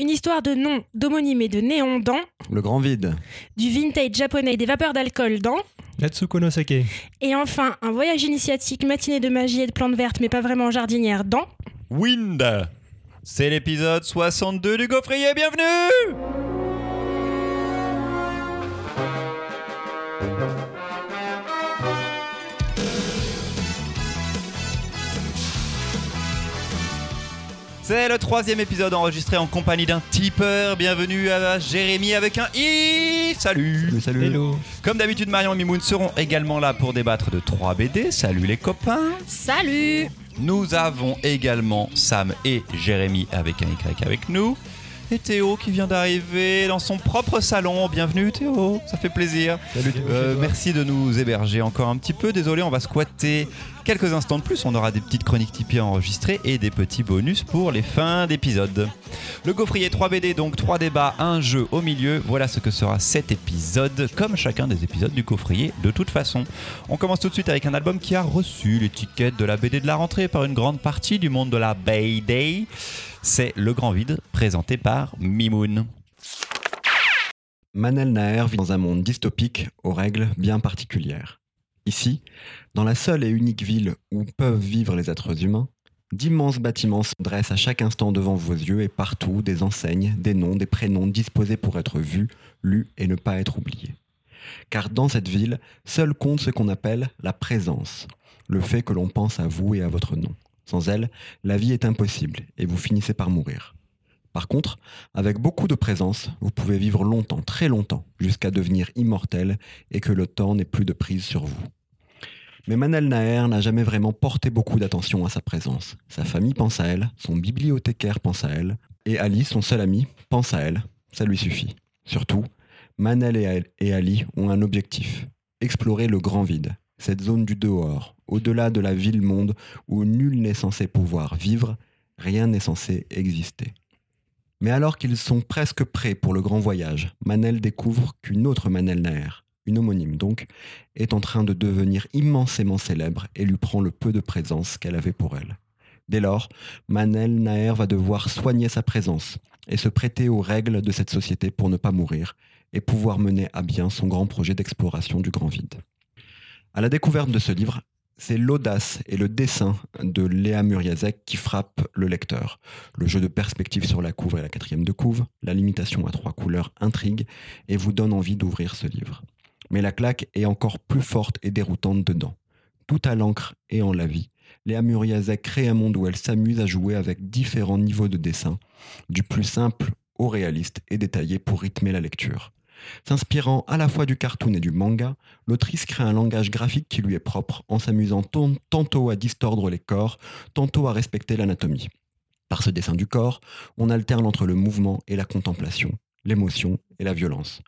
Une histoire de nom, d'homonyme et de néon dans, Le grand vide. du vintage japonais et des vapeurs d'alcool dans, Natsuko no Sake. et enfin un voyage initiatique matinée de magie et de plantes vertes mais pas vraiment jardinière dans. Wind. C'est l'épisode 62 du Gaufrier, bienvenue C'est le troisième épisode enregistré en compagnie d'un tipeur. Bienvenue à Jérémy avec un i. Salut. Salut, salut. Hello. Comme d'habitude, Marion et Mimoun seront également là pour débattre de 3 BD. Salut les copains. Salut Nous avons également Sam et Jérémy avec un Y avec nous. Et Théo qui vient d'arriver dans son propre salon. Bienvenue Théo, ça fait plaisir. Salut. Euh, merci de nous héberger encore un petit peu. Désolé, on va squatter quelques instants de plus. On aura des petites chroniques Tipeee enregistrées et des petits bonus pour les fins d'épisode. Le gaufrier 3 BD, donc 3 débats, un jeu au milieu. Voilà ce que sera cet épisode, comme chacun des épisodes du gaufrier de toute façon. On commence tout de suite avec un album qui a reçu l'étiquette de la BD de la rentrée par une grande partie du monde de la Bay Day. C'est Le Grand Vide, présenté par Mimoun. Manel Naer vit dans un monde dystopique aux règles bien particulières. Ici, dans la seule et unique ville où peuvent vivre les êtres humains, d'immenses bâtiments se dressent à chaque instant devant vos yeux et partout des enseignes, des noms, des prénoms disposés pour être vus, lus et ne pas être oubliés. Car dans cette ville, seul compte ce qu'on appelle la présence, le fait que l'on pense à vous et à votre nom. Sans elle, la vie est impossible et vous finissez par mourir. Par contre, avec beaucoup de présence, vous pouvez vivre longtemps, très longtemps, jusqu'à devenir immortel et que le temps n'ait plus de prise sur vous. Mais Manel Naer n'a jamais vraiment porté beaucoup d'attention à sa présence. Sa famille pense à elle, son bibliothécaire pense à elle, et Ali, son seul ami, pense à elle. Ça lui suffit. Surtout, Ali- et Ali ont un objectif explorer le grand vide, cette zone du dehors, au-delà de la ville-monde où nul n'est censé pouvoir vivre, rien n'est censé exister. Mais alors qu'ils sont presque prêts pour le grand voyage, Manel découvre qu'une autre Manel Naer, une homonyme donc, est en train de devenir immensément célèbre et lui prend le peu de présence qu'elle avait pour elle. Dès lors, Manel Naer va devoir soigner sa présence et se prêter aux règles de cette société pour ne pas mourir et pouvoir mener à bien son grand projet d'exploration du grand vide. À la découverte de ce livre, c'est l'audace et le dessin de Léa Muriazek qui frappent le lecteur. Le jeu de perspective sur la couve et la quatrième de couve, la limitation à trois couleurs intrigue et vous donne envie d'ouvrir ce livre. Mais la claque est encore plus forte et déroutante dedans. Tout à l'encre et en la vie, Léa Muriazek crée un monde où elle s'amuse à jouer avec différents niveaux de dessin, du plus simple au réaliste et détaillé pour rythmer la lecture. S'inspirant à la fois du cartoon et du manga, l'autrice crée un langage graphique qui lui est propre en s'amusant tantôt à distordre les corps, tantôt à respecter l'anatomie. Par ce dessin du corps, on alterne entre le mouvement et la contemplation, l'émotion et la violence.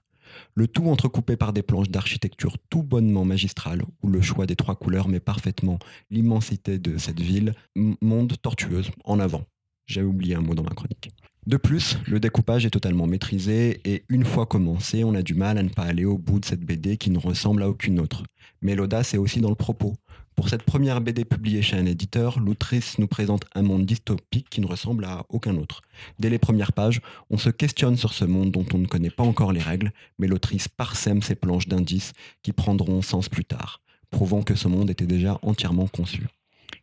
Le tout entrecoupé par des planches d'architecture tout bonnement magistrales où le choix des trois couleurs met parfaitement l'immensité de cette ville, monde tortueuse, en avant. J'ai oublié un mot dans ma chronique. De plus, le découpage est totalement maîtrisé et une fois commencé, on a du mal à ne pas aller au bout de cette BD qui ne ressemble à aucune autre. Mais l'audace est aussi dans le propos. Pour cette première BD publiée chez un éditeur, l'autrice nous présente un monde dystopique qui ne ressemble à aucun autre. Dès les premières pages, on se questionne sur ce monde dont on ne connaît pas encore les règles, mais l'autrice parsème ses planches d'indices qui prendront sens plus tard, prouvant que ce monde était déjà entièrement conçu.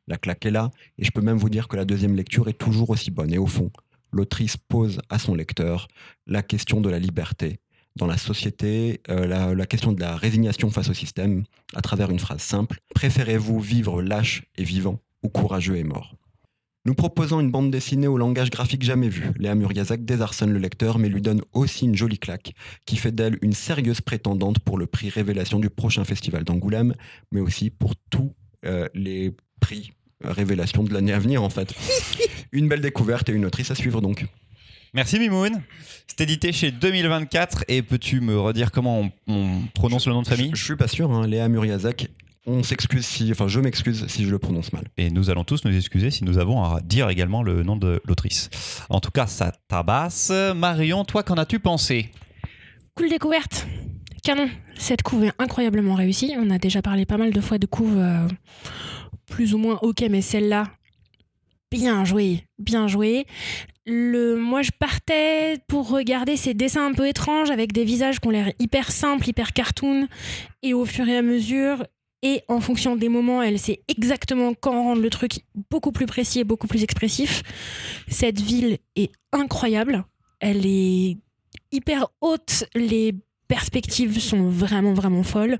La claque est là, et je peux même vous dire que la deuxième lecture est toujours aussi bonne. Et au fond, l'autrice pose à son lecteur la question de la liberté dans la société, euh, la, question de la résignation face au système, à travers une phrase simple. Préférez-vous vivre lâche et vivant ou courageux et mort? Nous proposons une bande dessinée au langage graphique jamais vu. Léa Muriazak désarçonne le lecteur, mais lui donne aussi une jolie claque, qui fait d'elle une sérieuse prétendante pour le prix Révélation du prochain festival d'Angoulême, mais aussi pour tous euh, les prix Révélation de l'année à venir, en fait. une belle découverte et une autrice à suivre donc. Merci Mimoun. C'est édité chez 2024 et peux-tu me redire comment on, on prononce le nom de famille? Je, je suis pas sûr, hein, Léa Muriazak. On s'excuse si, enfin, je m'excuse si je le prononce mal. Et nous allons tous nous excuser si nous avons à dire également le nom de l'autrice. En tout cas, ça tabasse. Marion, toi, qu'en as-tu pensé? Cool découverte Canon Cette couve est incroyablement réussie. On a déjà parlé pas mal de fois de couves euh, plus ou moins ok, mais celle-là, bien joué, bien joué. le, moi, je partais pour regarder ces dessins un peu étranges avec des visages qui ont l'air hyper simples, hyper cartoon. Et au fur et à mesure, et en fonction des moments, elle sait exactement quand rendre le truc beaucoup plus précis et beaucoup plus expressif. Cette ville est incroyable. Elle est hyper haute. Les perspectives sont vraiment, vraiment folles.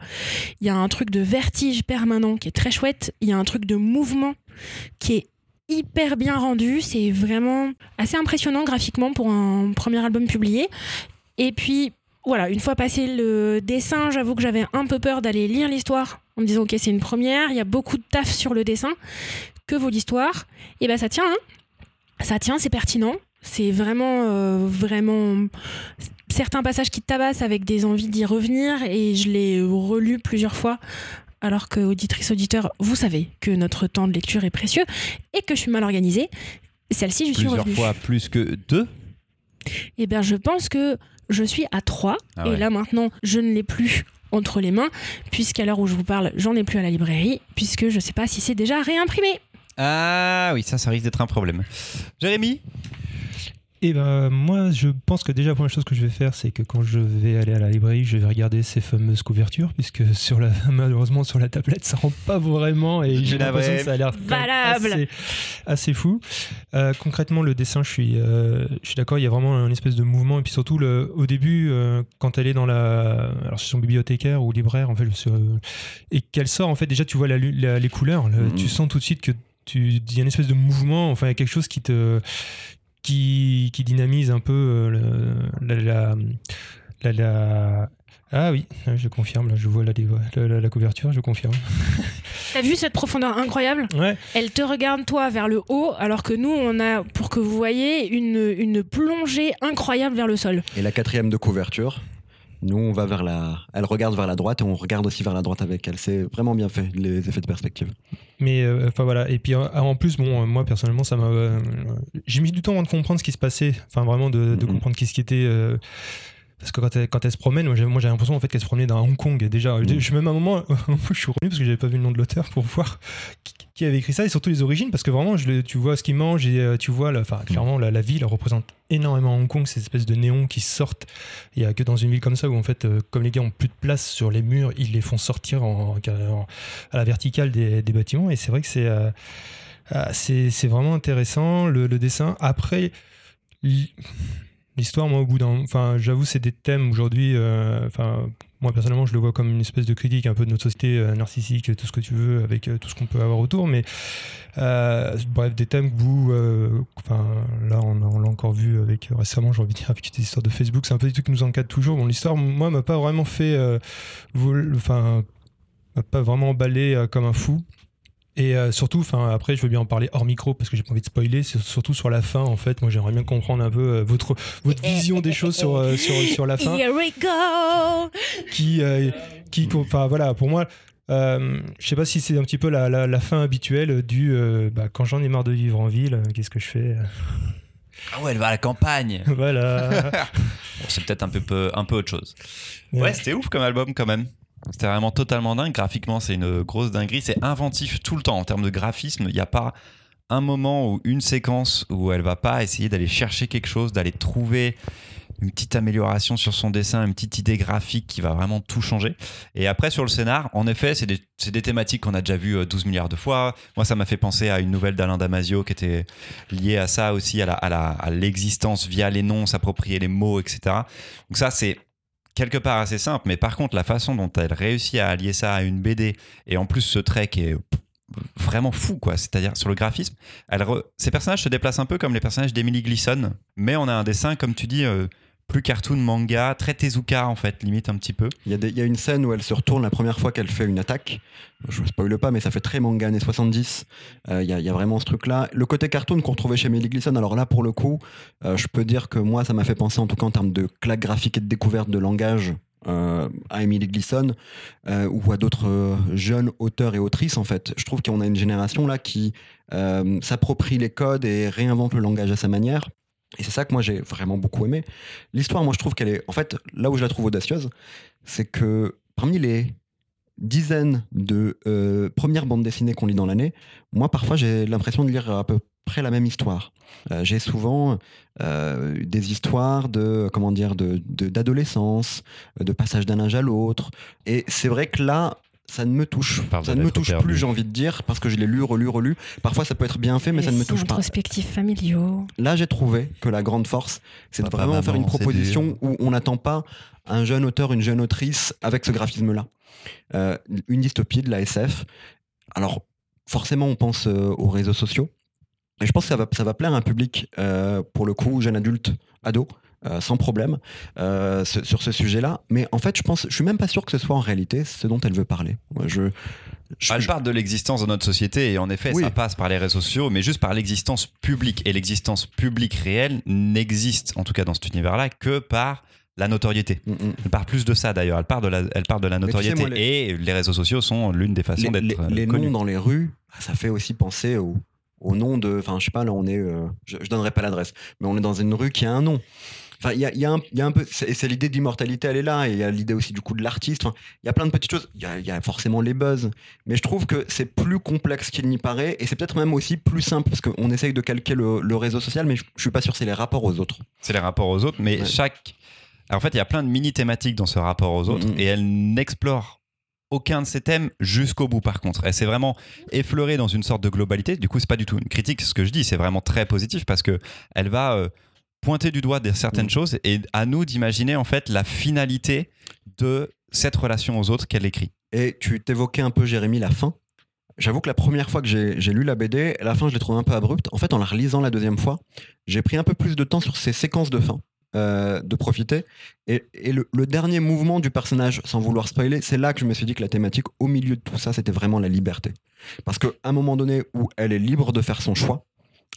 Il y a un truc de vertige permanent qui est très chouette. Il y a un truc de mouvement qui est hyper bien rendu. C'est vraiment assez impressionnant graphiquement pour un premier album publié. Et puis, voilà, une fois passé le dessin, j'avoue que j'avais un peu peur d'aller lire l'histoire en me disant, ok, c'est une première, il y a beaucoup de taf sur le dessin. Que vaut l'histoire? Et ben ça tient, hein. ça tient, c'est pertinent. C'est vraiment, euh, vraiment certains passages qui tabassent avec des envies d'y revenir et je l'ai relu plusieurs fois alors que auditrice auditeur, vous savez que notre temps de lecture est précieux et que je suis mal organisée. Celle-ci, je suis Plusieurs revenue. fois plus que deux? Eh bien, je pense que je suis à 3 Ah et là maintenant, je ne l'ai plus entre les mains puisqu'à l'heure où je vous parle, j'en ai plus à la librairie puisque je ne sais pas si c'est déjà réimprimé. Ah oui, ça, ça risque d'être un problème. Jérémy? Et ben moi, je pense que déjà la première chose que je vais faire, c'est que quand je vais aller à la librairie, je vais regarder ces fameuses couvertures, puisque sur la malheureusement sur la tablette, ça rend pas vraiment, et Je j'ai l'impression que ça a l'air assez, assez fou. Euh, concrètement, le dessin, je suis, euh, je suis d'accord, il y a vraiment un espèce de mouvement, et puis surtout le, au début, euh, quand elle est dans la, alors c'est son bibliothécaire ou libraire, en fait, je sais, euh, et qu'elle sort, en fait, déjà tu vois la lu- la- les couleurs, le- Mhm. tu sens tout de suite que tu, il y a une espèce de mouvement, enfin il y a quelque chose qui te qui, qui dynamise un peu euh, le- la, la, la- la- Ah oui, je confirme, là, je vois la, la, la- la couverture, je confirme. T'as vu cette profondeur incroyable? Ouais, Elle te regarde toi vers le haut alors que nous, on a, pour que vous voyez, une, une plongée incroyable vers le sol. Et la quatrième de couverture, nous, on va vers la. Elle regarde vers la droite et on regarde aussi vers la droite avec elle. C'est vraiment bien fait, les effets de perspective. mais euh, enfin voilà. Et puis euh, en plus, bon, euh, moi personnellement, ça m'a. J'ai mis du temps avant de comprendre ce qui se passait, enfin vraiment de, de Mhm. comprendre qu'est-ce qui était. Parce que quand elle, quand elle se promène, moi j'ai l'impression en fait qu'elle se promenait dans Hong Kong déjà. Je suis même à un moment, je suis revenu parce que j'avais pas vu le nom de l'auteur pour voir qui, qui avait écrit ça et surtout les origines parce que vraiment je tu vois ce qu'il mange et euh, tu vois, enfin clairement la, la ville représente énormément Hong Kong, ces espèces de néons qui sortent. Il y a que dans une ville comme ça où en fait, euh, comme les gars ont plus de place sur les murs, ils les font sortir en, en- à la verticale des, des bâtiments et c'est vrai que c'est euh, c'est vraiment intéressant le, le dessin. Après l'histoire, moi au bout d'un, enfin j'avoue c'est des thèmes aujourd'hui, euh, moi personnellement je le vois comme une espèce de critique un peu de notre société euh, narcissique, tout ce que tu veux avec euh, tout ce qu'on peut avoir autour, mais euh, bref, des thèmes que vous, enfin, là, on, l'a encore vu avec récemment, j'ai envie de dire, avec des histoires de Facebook, c'est un peu des trucs qui nous encadrent toujours. L'histoire, moi, m'a pas vraiment fait, enfin, m'a pas vraiment emballé comme un fou. Et euh, surtout, enfin, après, je veux bien en parler hors micro parce que j'ai pas envie de spoiler. C'est surtout sur la fin, en fait. Moi, j'aimerais bien comprendre un peu euh, votre votre vision des choses sur euh, sur sur la fin Here we go qui, euh, qui, enfin voilà, pour moi, euh, je sais pas si c'est un petit peu la, la, la fin habituelle du euh, bah, quand j'en ai marre de vivre en ville, qu'est-ce que je fais? Ah ouais, elle va à la campagne. Voilà. Bon, c'est peut-être un peu, peu- un peu autre chose. Ouais, c'était ouf comme album quand même. C'était vraiment totalement dingue. Graphiquement, c'est une grosse dinguerie. C'est inventif tout le temps en termes de graphisme. Il n'y a pas un moment ou une séquence où elle va pas essayer d'aller chercher quelque chose, d'aller trouver une petite amélioration sur son dessin, une petite idée graphique qui va vraiment tout changer. Et après, sur le scénar, en effet, c'est des, des thématiques qu'on a déjà vues euh, 12 milliards de fois. Moi, ça m'a fait penser à une nouvelle d'Alain Damasio qui était liée à ça aussi, à la- à la- à l'existence via les noms, s'approprier les mots, etc. Donc ça, c'est quelque part assez simple, mais par contre, la façon dont elle réussit à allier ça à une BD, et en plus ce trait qui est vraiment fou, quoi. C'est-à-dire sur le graphisme, ces personnages se déplacent un peu comme les personnages d'Emily Gleason, mais on a un dessin, comme tu dis, euh, plus cartoon manga, très Tezuka en fait, limite un petit peu. Il y, a une scène où elle se retourne la première fois qu'elle fait une attaque. Je ne spoile pas, mais ça fait très manga années 70. Euh, Il y, a, vraiment ce truc-là. Le côté cartoon qu'on retrouvait chez Melly Gleason, alors là, pour le coup, euh, je peux dire que moi, ça m'a fait penser, en tout cas en termes de claque graphique et de découverte de langage, euh, à Emily Gleason euh, ou à d'autres jeunes auteurs et autrices, en fait. Je trouve qu'on a une génération là qui s'approprie les codes et réinvente le langage à sa manière. Et c'est ça que moi j'ai vraiment beaucoup aimé. L'histoire, moi je trouve qu'elle est. En fait, là où je la trouve audacieuse, c'est que parmi les dizaines de euh, premières bandes dessinées qu'on lit dans l'année, moi parfois j'ai l'impression de lire à peu près la même histoire. Euh, J'ai souvent euh, des histoires de comment dire de d'adolescence, de, passage d'un âge à l'autre. Et c'est vrai que là, ça ne me touche, ça ne me touche perdu. plus, j'ai envie de dire, parce que je l'ai lu, relu, relu. Parfois, ça peut être bien fait, mais ça ne me touche pas. Introspectifs familiaux. Là, j'ai trouvé que la grande force, c'est de vraiment faire une proposition où on n'attend pas un jeune auteur, une jeune autrice avec ce graphisme-là. Euh, une dystopie de la SF. Alors, forcément, on pense euh, aux réseaux sociaux. Et je pense que ça va, ça va plaire à un public, euh, pour le coup, jeune adulte, ado, euh, sans problème, euh, ce- sur ce sujet-là. Mais en fait, je pense, je suis même pas sûr que ce soit en réalité ce dont elle veut parler. Je, je- Elle parle de l'existence de notre société et en effet, Oui. ça passe par les réseaux sociaux, mais juste par l'existence publique. Et l'existence publique réelle n'existe, en tout cas dans cet univers-là, que par la notoriété. Mm, mm. Elle parle plus de ça d'ailleurs. Elle parle de la, elle parle de la tu sais, notoriété. moi, les- Et les réseaux sociaux sont l'une des façons les, d'être les- les euh, connus. noms dans les rues, bah, ça fait aussi penser au, au nom de. Enfin, je sais pas, là, on est. euh, je, je donnerai pas l'adresse, mais on est dans une rue qui a un nom. Enfin, il y a, il y a un- il y a un peu. C'est l'idée d'immortalité, elle est là. Et il y a l'idée aussi du coup de l'artiste. Enfin, il y a plein de petites choses. Il y a, il y a forcément les buzz. Mais je trouve que c'est plus complexe qu'il n'y paraît. Et c'est peut-être même aussi plus simple. Parce qu'on essaye de calquer le, le réseau social, mais je, je suis pas sûr, c'est les rapports aux autres. C'est les rapports aux autres, mais Ouais. chaque. Alors, en fait, il y a plein de mini thématiques dans ce rapport aux autres Mhm. et elle n'explore aucun de ces thèmes jusqu'au bout. Par contre, elle s'est vraiment effleurée dans une sorte de globalité. Du coup, c'est pas du tout une critique. Ce que je dis, c'est vraiment très positif parce que elle va euh, pointer du doigt certaines Mhm. choses et à nous d'imaginer en fait la finalité de cette relation aux autres qu'elle écrit. Et tu t'évoquais un peu, Jérémy, la fin. J'avoue que la première fois que j'ai j'ai lu la BD, la fin, je l'ai trouvée un peu abrupte. En fait, en la relisant la deuxième fois, j'ai pris un peu plus de temps sur ces séquences de fin, euh, de profiter. Et, et le, le dernier mouvement du personnage, sans vouloir spoiler, c'est là que je me suis dit que la thématique, au milieu de tout ça, c'était vraiment la liberté. Parce qu'à un moment donné où elle est libre de faire son choix,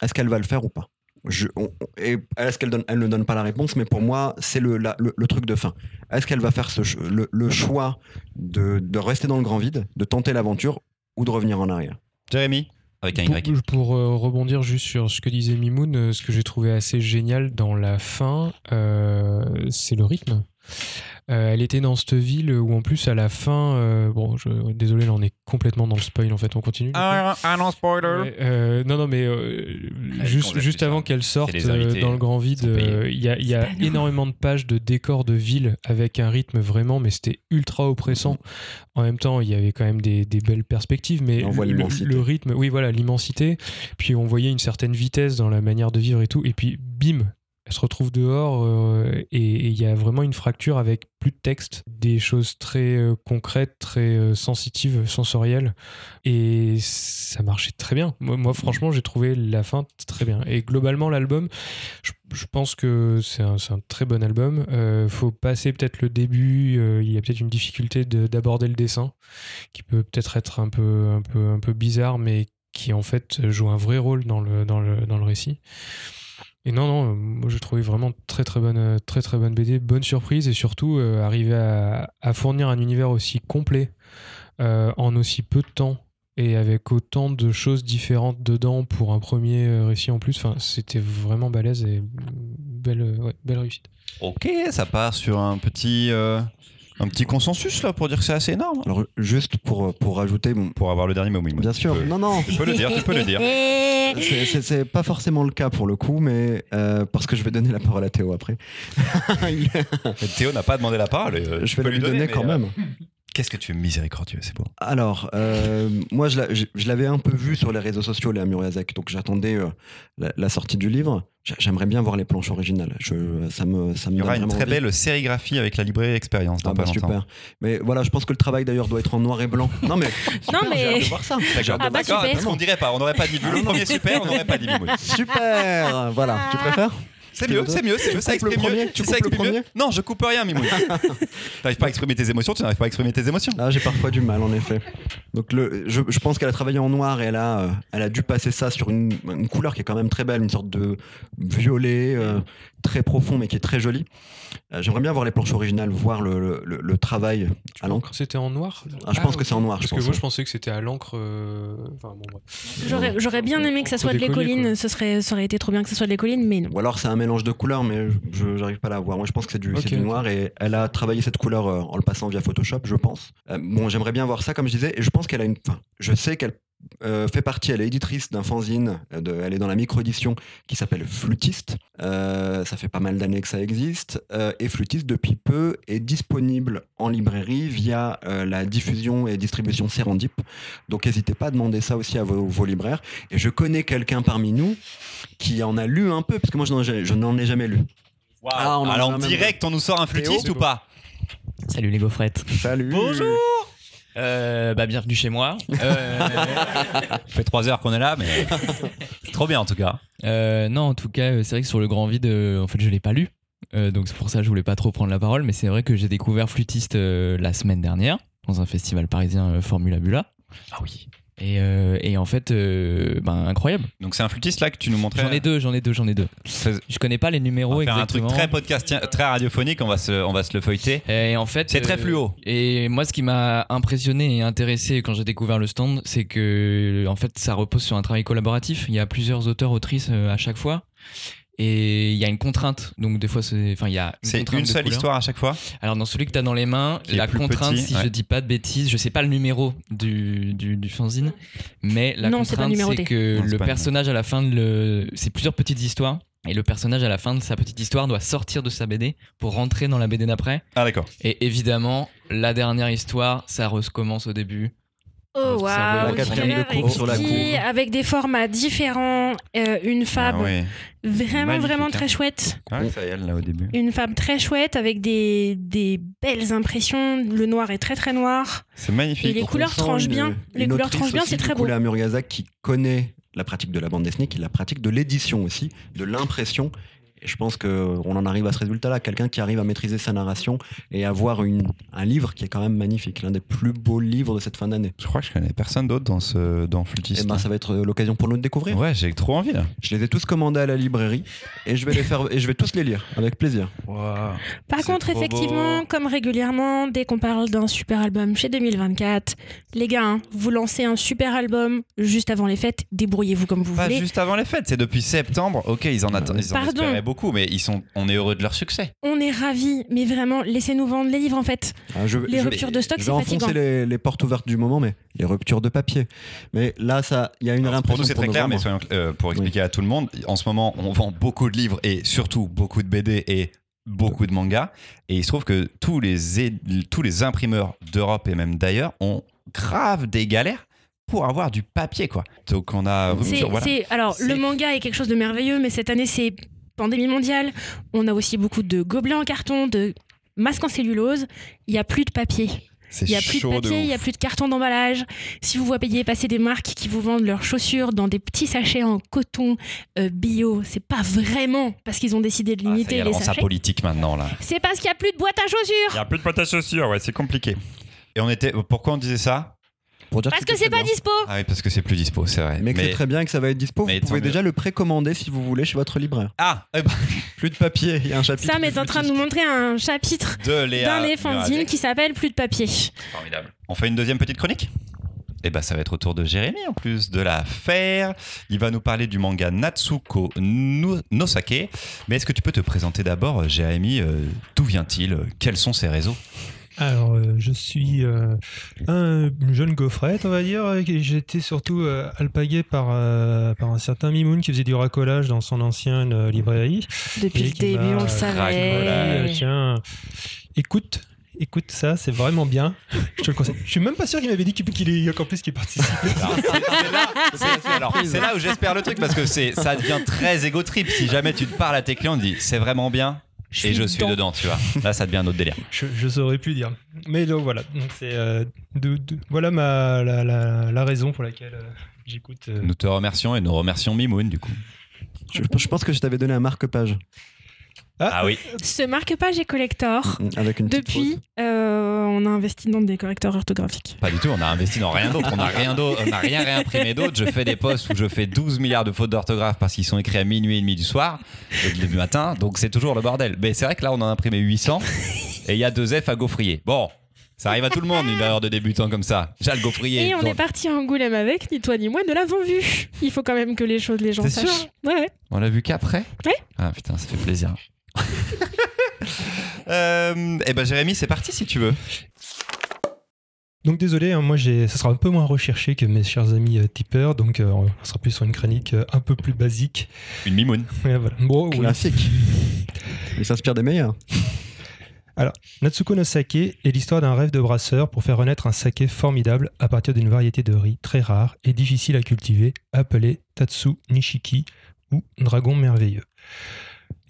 est-ce qu'elle va le faire ou pas? Je, on- on- et est-ce qu'elle donne, elle ne donne pas la réponse, mais pour moi, c'est le, la- le, le truc de fin. Est-ce qu'elle va faire ce, le, le choix de, de rester dans le grand vide, de tenter l'aventure ou de revenir en arrière? Jérémy? Avec un pour, euh, rebondir juste sur ce que disait Mimoun, euh, ce que j'ai trouvé assez génial dans la fin, euh, c'est le rythme. Euh, elle était dans cette ville où en plus à la fin, euh, bon, je, désolé, là on est complètement dans le spoil en fait, on continue. Ah, ah non, spoiler Ouais, euh, non, non, mais euh, Allez, juste, juste avant qu'elle sorte euh, dans le grand vide, euh, il y a, il y a énormément de pages de décors de ville avec un rythme vraiment, mais c'était ultra oppressant. En même temps, il y avait quand même des, des belles perspectives, mais on voit le, l'immensité. le rythme, oui, voilà, l'immensité. Puis on voyait une certaine vitesse dans la manière de vivre et tout. Et puis, bim, se retrouve dehors euh, et il y a vraiment une fracture avec plus de texte, des choses très euh, concrètes, très euh, sensitives, sensorielles. Et ça marchait très bien. Moi, franchement, j'ai trouvé la fin très bien. Et globalement, l'album, je, pense que c'est un, très bon album. Euh, faut passer peut-être le début. il y a peut-être une difficulté de- d'aborder le dessin, qui peut peut-être être un peu, un, peu, un peu bizarre, mais qui en fait joue un vrai rôle dans le, dans le, dans le récit. Et non, non, euh, moi j'ai trouvé vraiment très très bonne, euh, très très bonne BD, bonne surprise et surtout euh, arriver à, fournir un univers aussi complet en aussi peu de temps et avec autant de choses différentes dedans pour un premier récit en plus. Enfin, c'était vraiment balèze et belle, belle réussite. Ok, ça part sur un petit, un petit consensus là pour dire que c'est assez énorme. Alors, juste pour, pour rajouter, bon, Pour avoir le dernier mot, oui. bien sûr, non, non, Tu peux le dire, tu peux le dire. c'est- pas forcément le cas pour le coup, mais euh, parce que je vais donner la parole à Théo après. Théo n'a pas demandé la parole. et, euh, je vais lui donner quand euh, même. Qu'est-ce que tu es miséricordieux, c'est beau. Alors, euh, moi, je l'a- je je l'avais un peu vu sur les réseaux sociaux, Léa Muriazek, donc j'attendais euh, la, la sortie du livre. J'a- J'aimerais bien voir les planches originales. Je, ça me, ça me Il y aura une très envie. belle sérigraphie avec la librairie Expérience dans Ah pas bah super. Mais voilà, je pense que le travail d'ailleurs doit être en noir et blanc. Non mais, super, mais- j'ai hâte de voir ça. Ah bah voir ça. super. parce qu'on dirait pas, on n'aurait pas dit vu le premier super, on n'aurait pas dit. Super. Voilà, tu préfères? C'est mieux, c'est mieux, c'est mieux, ça exprime mieux. Tu ça coupes le exprime mieux- premier Non, je coupe rien, Mimoun. T'arrives pas à exprimer tes émotions, tu n'arrives pas à exprimer tes émotions. Ah, j'ai parfois du mal, en effet. Donc, le, je, je pense qu'elle a travaillé en noir et elle a, euh, elle a dû passer ça sur une, une couleur qui est quand même très belle, une sorte de violet euh, très profond, mais qui est très joli. Euh, J'aimerais bien voir les planches originales, voir le, le- le- le travail à l'encre. C'était en noir Ah, je pense que c'est en noir, je Parce que pense, moi, ouais. je pensais que c'était à l'encre. euh, Enfin, bon, bref. J'aurais bien aimé que ça soit de les collines, quoi. ce serait, ça aurait été trop bien que ce soit de les collines, mais non. Ou alors c'est un mélange de couleurs, mais je j'arrive pas à la voir. Moi, je pense que c'est du, noir et elle a travaillé cette couleur euh, en le passant via Photoshop, je pense. Euh, bon, j'aimerais bien voir ça, comme je disais, et je pense qu'elle a une. Enfin, je sais qu'elle euh, fait partie, elle est éditrice d'un fanzine, euh, de- elle est dans la micro-édition qui s'appelle Flutiste. Euh, ça fait pas mal d'années que ça existe. Euh, et Flutiste, depuis peu, est disponible en librairie via euh, la diffusion et distribution Serendip. Donc n'hésitez pas à demander ça aussi à vos, vos libraires. Et je connais quelqu'un parmi nous qui en a lu un peu, parce que moi je n'en ai- je n'en ai jamais lu. Ah, en Alors, en même- direct, on nous sort un flûtiste ou pas? Salut les gaufrettes. Salut Bonjour Euh, bah bienvenue chez moi. Euh, Ça fait trois heures qu'on est là, mais c'est trop bien en tout cas. euh, non, en tout cas, c'est vrai que sur le grand vide, en fait, je l'ai pas lu. Donc c'est pour ça que je voulais pas trop prendre la parole, mais c'est vrai que j'ai découvert Flûtiste la semaine dernière dans un festival parisien Formula Bula. Ah oui. Et, euh, et en fait, euh, ben, incroyable. Donc c'est un flûtiste là que tu nous montrais. J'en ai deux, j'en ai deux, j'en ai deux. Je connais pas les On numéros va faire un exactement. truc très podcast, très radiophonique. On va se, on va se le feuilleter. Et en fait, C'est très euh, fluo. Et moi, ce qui m'a impressionné et intéressé quand j'ai découvert le stand, c'est que en fait, ça repose sur un travail collaboratif. Il y a plusieurs auteurs autrices euh, à chaque fois. Et il y a une contrainte, donc des fois, c'est, enfin, il y a une C'est contrainte une de seule couleur. histoire à chaque fois? Alors dans celui que tu as dans les mains, la contrainte, petit, si ouais. je dis pas de bêtises, je sais pas le numéro du, du, du fanzine, mais la Non, contrainte c'est que Non, c'est le personnage à la fin de le, c'est plusieurs petites histoires. Et le personnage à la fin de sa petite histoire doit sortir de sa BD pour rentrer dans la BD d'après. Ah d'accord. Et évidemment, la dernière histoire, ça recommence au début. Oh est La quatrième de sur la avec des formats différents, euh, une fab Ah oui. vraiment Magnifique, vraiment hein. très chouette, Ouais, ça y est, là au début. une fab très chouette avec des, des belles impressions. Le noir est très très noir. C'est magnifique. Et les couleurs tranchent bien. Les couleurs tranchent bien, c'est très beau. Léa Murgazac qui connaît la pratique de la bande dessinée, qui la pratique de l'édition aussi, de l'impression. Et je pense qu'on en arrive à ce résultat-là. Quelqu'un qui arrive à maîtriser sa narration et avoir une, un livre qui est quand même magnifique, l'un des plus beaux livres de cette fin d'année. Je crois que je connais personne d'autre dans ce dans Et flûtiste. ben, ça va être l'occasion pour nous de découvrir. Ouais, j'ai trop envie là. Je les ai tous commandés à la librairie et je vais les faire et je vais tous les lire avec plaisir. Par contre, effectivement, beau. comme régulièrement, dès qu'on parle d'un super album chez 2024, les gars, hein, vous lancez un super album juste avant les fêtes, débrouillez-vous comme vous Pas voulez. juste avant les fêtes, c'est depuis septembre. Ok, ils en attendent, ils en Pardon. Beaucoup, mais ils sont, on est heureux de leur succès. On est ravis, mais vraiment, laissez-nous vendre les livres en fait. Ah, je, Les je- ruptures de stock, je c'est vais fatigant. enfoncer les, les portes ouvertes du moment, mais les ruptures de papier. Mais là, ça, il y a une Alors, pour nous, c'est très clair, mais soyons- euh, pour expliquer à tout le monde, en ce moment, on vend beaucoup de livres et surtout beaucoup de BD et beaucoup de mangas. Et il se trouve que tous les, tous les imprimeurs d'Europe et même d'ailleurs ont grave des galères pour avoir du papier, quoi. Donc on a C'est, rupture, voilà. c'est- alors, C'est- le manga est quelque chose de merveilleux, mais cette année, c'est pandémie mondiale. On a aussi beaucoup de gobelets en carton, de masques en cellulose. Il n'y a plus de papier. C'est Il n'y a plus de papier, il n'y a plus de carton d'emballage. Si vous voyez passer des marques qui vous vendent leurs chaussures dans des petits sachets en coton euh, bio, c'est pas vraiment parce qu'ils ont décidé de Ah, limiter elle les sachets. politique maintenant, là. C'est parce qu'il n'y a plus de boîte à Il chaussures. n'y a plus de pâte à chaussures, ouais, c'est compliqué. Et on était. Pourquoi on disait ça? Pour dire Parce que c'est pas bien. dispo. Ah oui, parce que c'est plus dispo, c'est vrai. Mais que c'est très bien que ça va être dispo. mais Vous pouvez mieux. déjà le précommander si vous voulez chez votre libraire. Ah, eh ben, Plus de papier, il y a un chapitre. Sam est en train de nous montrer un chapitre d'un Murazek. qui s'appelle Plus de papier. Formidable. On fait une deuxième petite chronique? Eh ben, ça va être au tour de Jérémy en plus de la faire. Il va nous parler du manga Natsuko no, Nosake. Mais est-ce que tu peux te présenter d'abord, Jérémy? Euh, D'où vient-il? Quels sont ses réseaux? Alors, euh, je suis euh, un jeune gaufrette, on va dire. et J'étais surtout euh, alpagué par, euh, par un certain Mimoun qui faisait du racolage dans son ancienne euh, librairie. Depuis le qui début, on le savait. Tiens, écoute. Écoute ça, c'est vraiment bien. Je te le conseille. Je suis même pas sûr qu'il m'avait dit qu'il qu'il est encore plus qu'il participe. Alors, c'est- là, où j'espère le truc parce que c'est, ça devient très égo trip. Si jamais tu te parles à tes clients, tu dis c'est vraiment bien et je suis dedans, tu vois. Là, ça devient un autre délire. Je, je saurais plus dire. Mais donc voilà. Donc c'est euh, de- de- voilà ma la, la- la raison pour laquelle euh, j'écoute. euh, Nous te remercions et nous remercions Mimoun du coup. Je, je pense que je t'avais donné un marque-page Ah oui. Ce marque-page est collector. mm, avec une petite Depuis, euh, on a investi dans des correcteurs orthographiques. Pas du tout, on a investi dans rien d'autre, on n'a rien, d'autre- on n'a rien réimprimé d'autre. Je fais des posts où je fais 12 milliards de fautes d'orthographe parce qu'ils sont écrits à minuit et demi du soir et du matin, donc c'est toujours le bordel. Mais c'est vrai que là, on en a imprimé 800 et il y a deux F à gaufrier. Bon, ça arrive à tout le monde une erreur de débutant comme ça. J'ai le gaufrier. Et on est parti à Angoulême avec, ni toi ni moi ne l'avons vu. Il faut quand même que les choses, les gens sachent. sûr ouais, ouais. On l'a vu qu'après Ouais. Ah putain, ça fait plaisir. euh, eh ben Jérémy, c'est parti si tu veux. Donc désolé, hein, moi j'ai, ça sera un peu moins recherché que mes chers amis euh, tipeurs, donc euh, on sera plus sur une chronique euh, un peu plus basique. Une mimoune. Ouais, voilà. Bon. Classique. Il s'inspire des meilleurs. Natsuko no Sake est l'histoire d'un rêve de brasseur pour faire renaître un saké formidable à partir d'une variété de riz très rare et difficile à cultiver, appelée Tatsu Nishiki ou Dragon merveilleux.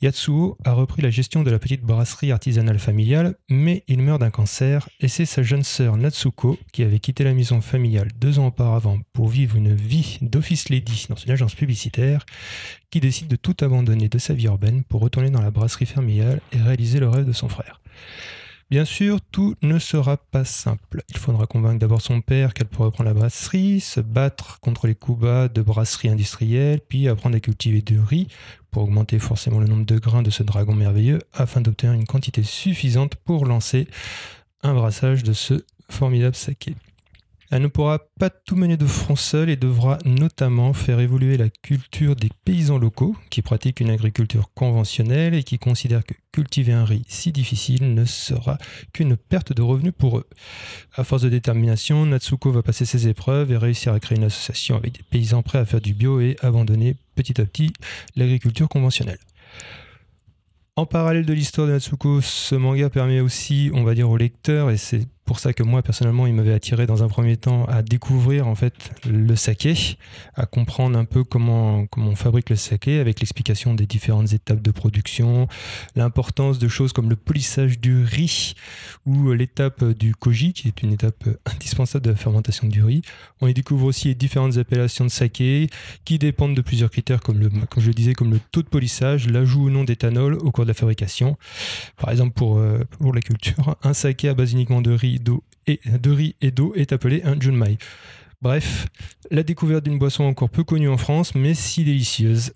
Yatsuo a repris la gestion de la petite brasserie artisanale familiale, mais il meurt d'un cancer et c'est sa jeune sœur Natsuko, qui avait quitté la maison familiale deux ans auparavant pour vivre une vie d'office lady dans une agence publicitaire, qui décide de tout abandonner de sa vie urbaine pour retourner dans la brasserie familiale et réaliser le rêve de son frère. Bien sûr, tout ne sera pas simple. Il faudra convaincre d'abord son père qu'elle pourrait reprendre la brasserie, se battre contre les coups bas de brasserie industrielle, puis apprendre à cultiver du riz pour augmenter forcément le nombre de grains de ce dragon merveilleux afin d'obtenir une quantité suffisante pour lancer un brassage de ce formidable saké. Elle ne pourra pas tout mener de front seule et devra notamment faire évoluer la culture des paysans locaux qui pratiquent une agriculture conventionnelle et qui considèrent que cultiver un riz si difficile ne sera qu'une perte de revenus pour eux. À force de détermination, Natsuko va passer ses épreuves et réussir à créer une association avec des paysans prêts à faire du bio et abandonner petit à petit l'agriculture conventionnelle. En parallèle de l'histoire de Natsuko, ce manga permet aussi, on va dire, au lecteur, et c'est pour ça que moi personnellement il m'avait attiré dans un premier temps à découvrir en fait le saké, à comprendre un peu comment, comment on fabrique le saké avec l'explication des différentes étapes de production, l'importance de choses comme le polissage du riz ou l'étape du koji qui est une étape indispensable de la fermentation du riz. On y découvre aussi les différentes appellations de saké qui dépendent de plusieurs critères comme, le, comme je le disais comme le taux de polissage, l'ajout ou non d'éthanol au cours de la fabrication. Par exemple pour, euh, pour la culture, un saké à base uniquement de riz et de riz et d'eau est appelé un junmai. Bref, la découverte d'une boisson encore peu connue en France, mais si délicieuse.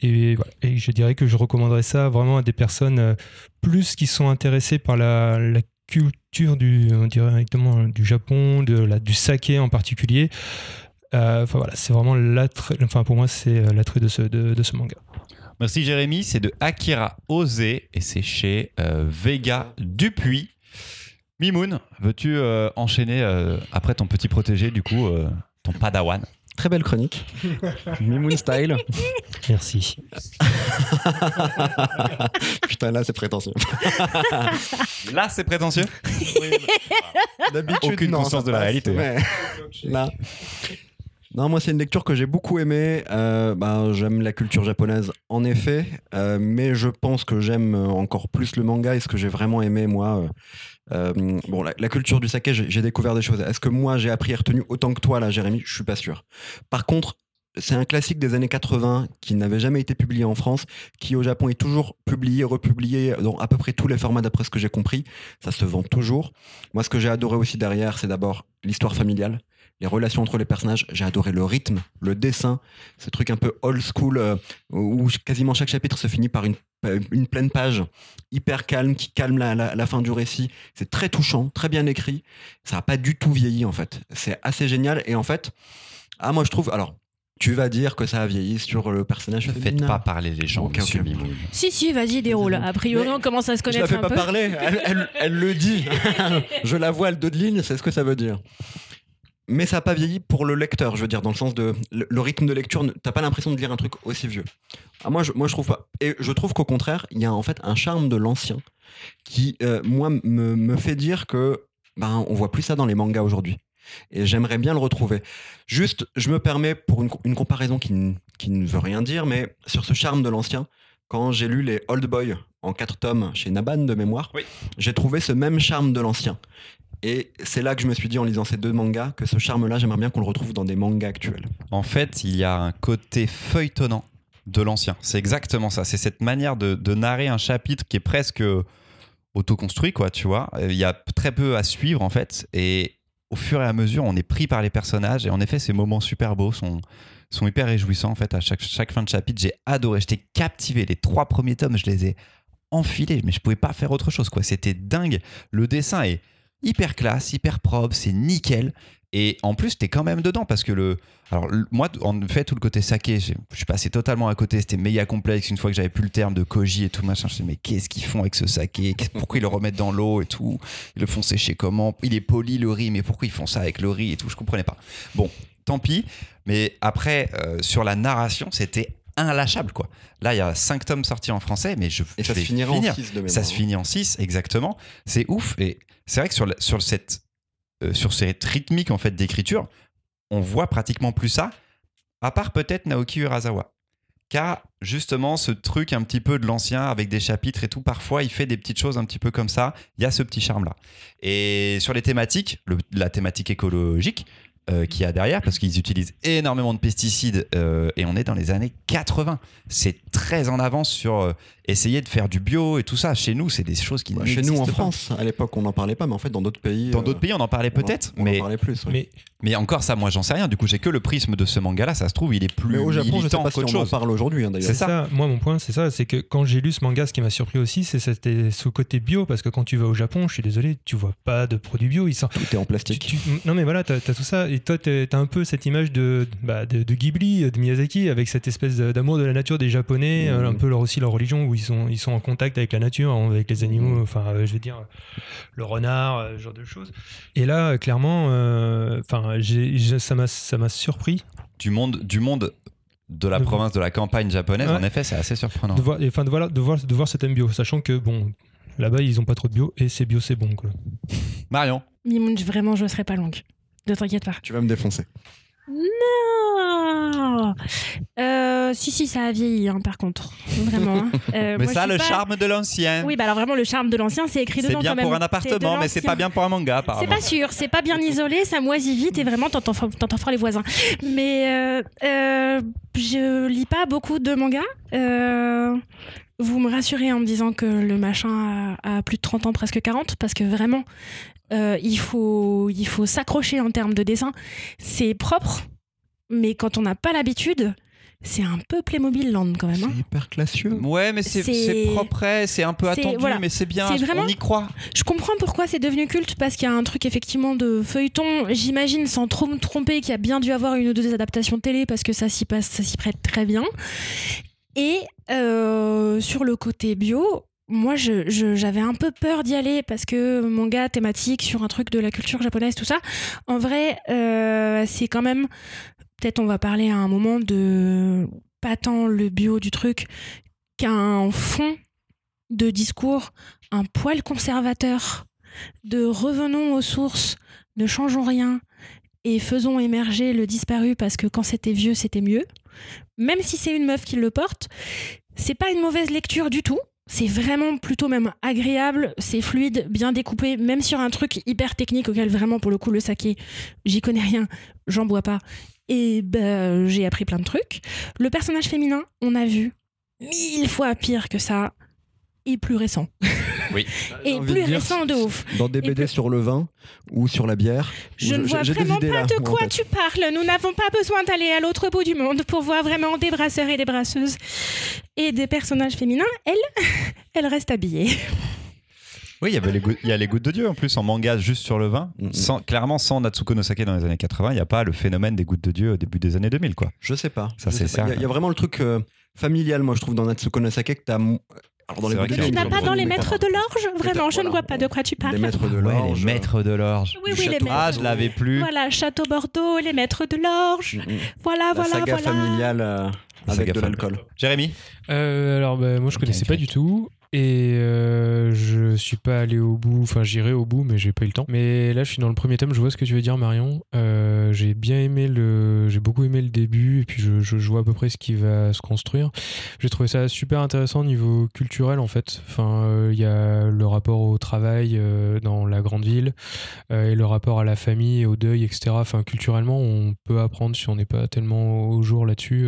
Et, je dirais que je recommanderais ça vraiment à des personnes euh, plus qui sont intéressées par la, culture du, directement, du Japon, de la, du saké en particulier. Euh, Enfin voilà, c'est vraiment l'attrait, enfin pour moi c'est euh, l'attrait de ce, de, ce manga. Merci Jérémy, c'est de Akira Ose et c'est chez Vega Dupuis. Mimoun, veux-tu euh, enchaîner euh, après ton petit protégé, du coup, euh, ton padawan? Très belle chronique. Mimoun style. Merci. Putain, là, c'est prétentieux. Là, c'est prétentieux? D'habitude, Aucune non, conscience ça de la passe, réalité. mais là. Non, moi, c'est une lecture que j'ai beaucoup aimée. Euh, ben, j'aime la culture japonaise, en effet, euh, mais je pense que j'aime encore plus le manga et ce que j'ai vraiment aimé, moi. euh, bon, la, culture du saké, j'ai j'ai découvert des choses. Est-ce que moi, j'ai appris et retenu autant que toi, là, Jérémy? Je suis pas sûr. Par contre, c'est un classique des années 80 qui n'avait jamais été publié en France, qui au Japon est toujours publié, republié dans à peu près tous les formats d'après ce que j'ai compris. Ça se vend toujours. Moi, ce que j'ai adoré aussi derrière, c'est d'abord l'histoire familiale, les relations entre les personnages. J'ai adoré le rythme, le dessin, ce truc un peu old school euh, où quasiment chaque chapitre se finit par une, une pleine page hyper calme qui calme la, la- la fin du récit. C'est très touchant, très bien écrit. Ça n'a pas du tout vieilli en fait. C'est assez génial et en fait, ah moi je trouve alors. Tu vas dire que ça a vieilli sur le personnage Ne faites pas parler les gens, Ok, monsieur ok. Mimoun. Si, si, vas-y, déroule. A priori, Mais on commence à se Je la connaître fais un pas peu. parler, elle, elle- elle le dit. je la vois, le dos de ligne, c'est ce que ça veut dire. Mais ça n'a pas vieilli pour le lecteur, je veux dire, dans le sens de le, rythme de lecture, t'as pas l'impression de lire un truc aussi vieux. Ah, moi, je, moi, je trouve pas. Et je trouve qu'au contraire, il y a en fait un charme de l'ancien qui, euh, moi, me, me fait dire que ben, on voit plus ça dans les mangas aujourd'hui. Et j'aimerais bien le retrouver. Juste, je me permets, pour une, une comparaison qui, qui ne veut rien dire, mais sur ce charme de l'ancien, quand j'ai lu les Old Boy en quatre tomes chez Naban de mémoire, Oui. j'ai trouvé ce même charme de l'ancien. Et c'est là que je me suis dit en lisant ces deux mangas que ce charme-là, j'aimerais bien qu'on le retrouve dans des mangas actuels. En fait, il y a un côté feuilletonnant de l'ancien. C'est exactement ça. C'est cette manière de, de narrer un chapitre qui est presque autoconstruit, quoi, tu vois. Euh, Il y a très peu à suivre, en fait. Et au fur et à mesure, on est pris par les personnages. Et en effet, ces moments super beaux sont, sont hyper réjouissants, en fait. À chaque, chaque fin de chapitre, j'ai adoré. J'étais captivé. Les trois premiers tomes, je les ai enfilés. Mais je pouvais pas faire autre chose, quoi. C'était dingue. Le dessin est hyper classe, hyper propre, c'est nickel. Et en plus, t'es quand même dedans parce que le. Alors, moi, en fait, tout le côté saké, je suis passé totalement à côté. C'était méga complexe. Une fois que j'avais plus le terme de koji et tout machin, je me suis dit, mais qu'est-ce qu'ils font avec ce saké? Pourquoi ils le remettent dans l'eau et tout? Ils le font sécher comment? Il est poli le riz, mais pourquoi ils font ça avec le riz et tout? Je comprenais pas. Bon, tant pis. Mais après, euh, sur la narration, c'était inlâchable, quoi. Là, il y a cinq tomes sortis en français, mais je, Et je ça se vais finira finir. en 6 de. Ça se finit en 6, exactement. C'est ouf. Et c'est vrai que sur, la- sur, cette, euh, sur cette rythmique en fait, d'écriture, on voit pratiquement plus ça, à part peut-être Naoki Urasawa. Car justement, ce truc un petit peu de l'ancien avec des chapitres et tout, parfois il fait des petites choses un petit peu comme ça. Il y a ce petit charme-là. Et sur les thématiques, le- la thématique écologique, euh, qu'il y a derrière, parce qu'ils utilisent énormément de pesticides euh, et on est dans les années 80. C'est très en avance sur euh, essayer de faire du bio et tout ça. Chez nous, c'est des choses qui Bah, chez nous en pas. France, à l'époque, on n'en parlait pas, mais en fait, dans d'autres pays. Dans euh, d'autres pays, on en parlait peut-être, en mais, plus. ouais. Mais mais encore ça, moi, j'en sais rien. Du coup, j'ai que le prisme de ce manga-là. Ça se trouve, il est plus Mais au Japon, je sais pas si on en parle aujourd'hui, hein, d'ailleurs. C'est ça. ça. Moi, mon point, c'est ça. C'est que quand j'ai lu ce manga, ce qui m'a surpris aussi, c'est c'était ce côté bio. Parce que quand tu vas au Japon, je suis désolé, tu vois pas de produits bio. Ils sont. Tout est en tu- plastique. tu- non mais voilà, t'as as tout ça et toi t'as as un peu cette image de, bah, de, de Ghibli, de Miyazaki, avec cette espèce d'amour de la nature des Japonais, Mhm. euh, un peu leur aussi leur religion où ils sont ils sont en contact avec la nature, hein, avec les animaux, enfin euh, je veux dire le renard, euh, ce genre de choses. Et là clairement, euh, enfin ça m'a ça m'a surpris Du monde, du monde de la De- province, de la campagne japonaise, Ouais. en effet, c'est assez surprenant. de voir, et, enfin de voir de voir de voir ce thème bio, sachant que bon là-bas ils ont pas trop de bio et c'est bio c'est bon quoi. Marion, Mimoun, vraiment, je serai pas longue. Ne t'inquiète pas. Tu vas me défoncer. Non Euh, Si, si, ça a vieilli, hein, par contre. Vraiment. hein. Euh, mais moi, ça, le pas- charme de l'ancien. Oui, bah alors vraiment, le charme de l'ancien, c'est écrit c'est dedans bien quand pour un C'est appartement, mais c'est pas bien pour un manga, C'est apparemment. pas sûr, c'est pas bien isolé, ça moisit vite et vraiment t'entends fort t'entends fort les voisins. Mais euh, euh, je lis pas beaucoup de mangas. Euh, vous me rassurez en me disant que le machin a, a plus de 30 ans, presque 40, parce que vraiment, euh, il faut, il faut s'accrocher en termes de dessin. C'est propre, mais quand on n'a pas l'habitude, c'est un peu Playmobil Land quand même. hein. C'est hyper classieux. Ouais, mais c'est propre, c'est un peu attendu, voilà. mais c'est bien, vraiment- on y croit. Je comprends pourquoi c'est devenu culte parce qu'il y a un truc effectivement de feuilleton. J'imagine sans trop me tromper qu'il y a bien dû avoir une ou deux adaptations télé parce que ça s'y passe, ça s'y prête très bien. Et euh, sur le côté bio, moi je- je- j'avais un peu peur d'y aller parce que manga thématique sur un truc de la culture japonaise, tout ça. En vrai, euh, c'est quand même. Peut-être on va parler à un moment de pas tant le bio du truc qu'un fond de discours un poil conservateur de revenons aux sources, ne changeons rien et faisons émerger le disparu parce que quand c'était vieux, c'était mieux. Même si c'est une meuf qui le porte, c'est pas une mauvaise lecture du tout. C'est vraiment plutôt même agréable, c'est fluide, bien découpé, même sur un truc hyper technique auquel vraiment pour le coup le saké, j'y connais rien, j'en bois pas. Et ben j'ai appris plein de trucs. Le personnage féminin, on a vu mille fois pire que ça et plus récent. Oui. Et plus dire, récent de ouf. Dans des BD plus- sur le vin ou sur la bière. Je ne vois vraiment pas là, de moi, en quoi tu parles. Nous n'avons pas besoin d'aller à l'autre bout du monde pour voir vraiment des brasseurs et des brasseuses et des personnages féminins. Elle, elle reste habillée. Oui, il y avait les gouttes- il y a les gouttes de Dieu en plus en manga juste sur le vin. Mhm. Sans, clairement, sans Natsuko no Sake dans les années 80, il n'y a pas le phénomène des gouttes de Dieu au début des années 2000, quoi. Je sais pas. Ça, c'est sais pas. Il y a- ça. Il y, a vraiment le truc euh, familial, moi, je trouve, dans Natsuko no Sake, que t'as. mo- Alors, dans les vrai Tu n'as pas dans les maîtres de l'orge Vraiment, je ne voilà, vois pas de quoi tu parles. Les maîtres de Ouais, l'orge. les maîtres de l'orge. Oui, oui, les château. maîtres. Ah, je l'avais plus. Voilà, Château Bordeaux, les maîtres de l'orge. Mm, mm. Voilà, La voilà, saga voilà. familiale euh, avec de l'alcool. Jérémy? Euh, alors bah, moi je connaissais Ok, pas du tout et euh, je suis pas allé au bout, enfin j'irai au bout mais j'ai pas eu le temps. Mais là je suis dans le premier tome, je vois ce que tu veux dire Marion. Euh, j'ai bien aimé le, j'ai beaucoup aimé le début et puis je, vois à peu près ce qui va se construire. J'ai trouvé ça super intéressant au niveau culturel en fait. Enfin euh, il y a le rapport au travail dans la grande ville et le rapport à la famille au deuil etc. Enfin culturellement on peut apprendre si on n'est pas tellement au jour là-dessus.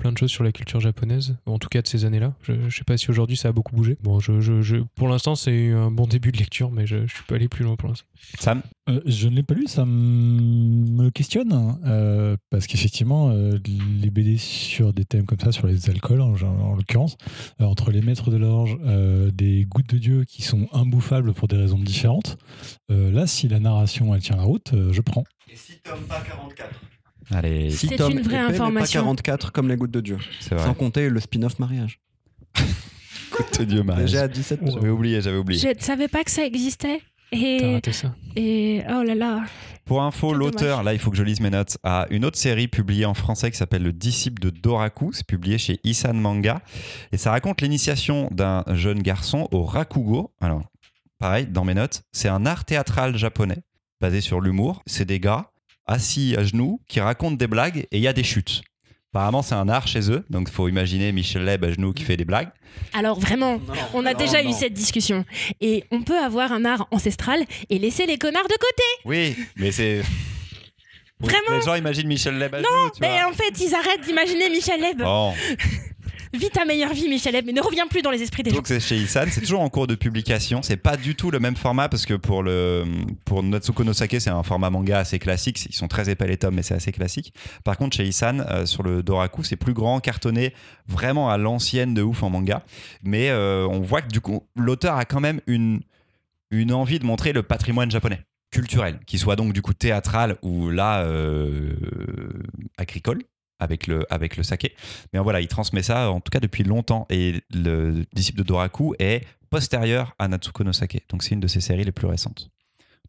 Plein de choses sur la culture japonaise, en tout cas de ces années-là. Je, je sais pas si aujourd'hui ça a beaucoup bougé. Bon, je, je- je- pour l'instant, c'est un bon début de lecture, mais je, je suis pas allé plus loin pour l'instant. Sam? Euh, je ne l'ai pas lu, ça me questionne. euh, parce qu'effectivement, euh, les BD sur des thèmes comme ça, sur les alcools en, en l'occurrence, euh, entre les maîtres de l'orge, euh, des gouttes de Dieu qui sont imbouffables pour des raisons différentes, euh, là, si la narration elle tient la route, euh, je prends. Et si Tom pas 44 Allez, Si C'est une vraie épais, information. pas 44 comme les gouttes de Dieu. c'est vrai. Sans compter le spin-off mariage. Écoute, Dieu mariage. Déjà à 17 J'avais oublié, j'avais oublié. Je ne savais pas que ça existait. Et, raté ça. et oh là là. Pour info, l'auteur, là il faut que je lise mes notes, a une autre série publiée en français qui s'appelle Le disciple de Doraku. C'est publié chez Isan Manga. Et ça raconte l'initiation d'un jeune garçon au Rakugo. Alors, pareil, dans mes notes, c'est un art théâtral japonais basé sur l'humour. C'est des gars assis à genoux qui racontent des blagues et il y a des chutes. Apparemment, c'est un art chez eux, donc il faut imaginer Michel Leb à genoux qui fait des blagues. Alors vraiment, on a déjà eu cette discussion. Et on peut avoir un art ancestral et laisser les connards de côté. Oui, mais c'est. Vraiment Les gens imaginent Michel Leb à genoux, tu Mais vois. en fait, ils arrêtent d'imaginer Michel Leb. Bon. Vis ta meilleure vie, Michel Leb, mais ne reviens plus dans les esprits des gens. Donc c'est chez Isan, c'est toujours en cours de publication. C'est pas du tout le même format parce que pour le pour Natsuko no Sake, c'est un format manga assez classique. Ils sont très épais les tomes, mais c'est assez classique. Par contre, chez Isan, euh, sur le Doraku, c'est plus grand, cartonné, vraiment à l'ancienne de ouf en manga. Mais euh, on voit que du coup, l'auteur a quand même une une envie de montrer le patrimoine japonais culturel, qui soit donc du coup théâtral ou là euh, agricole avec le, avec le saké. Mais voilà, il transmet ça en tout cas depuis longtemps. Et le disciple de Doraku est postérieur à Natsuko no Sake. Donc c'est une de ses séries les plus récentes.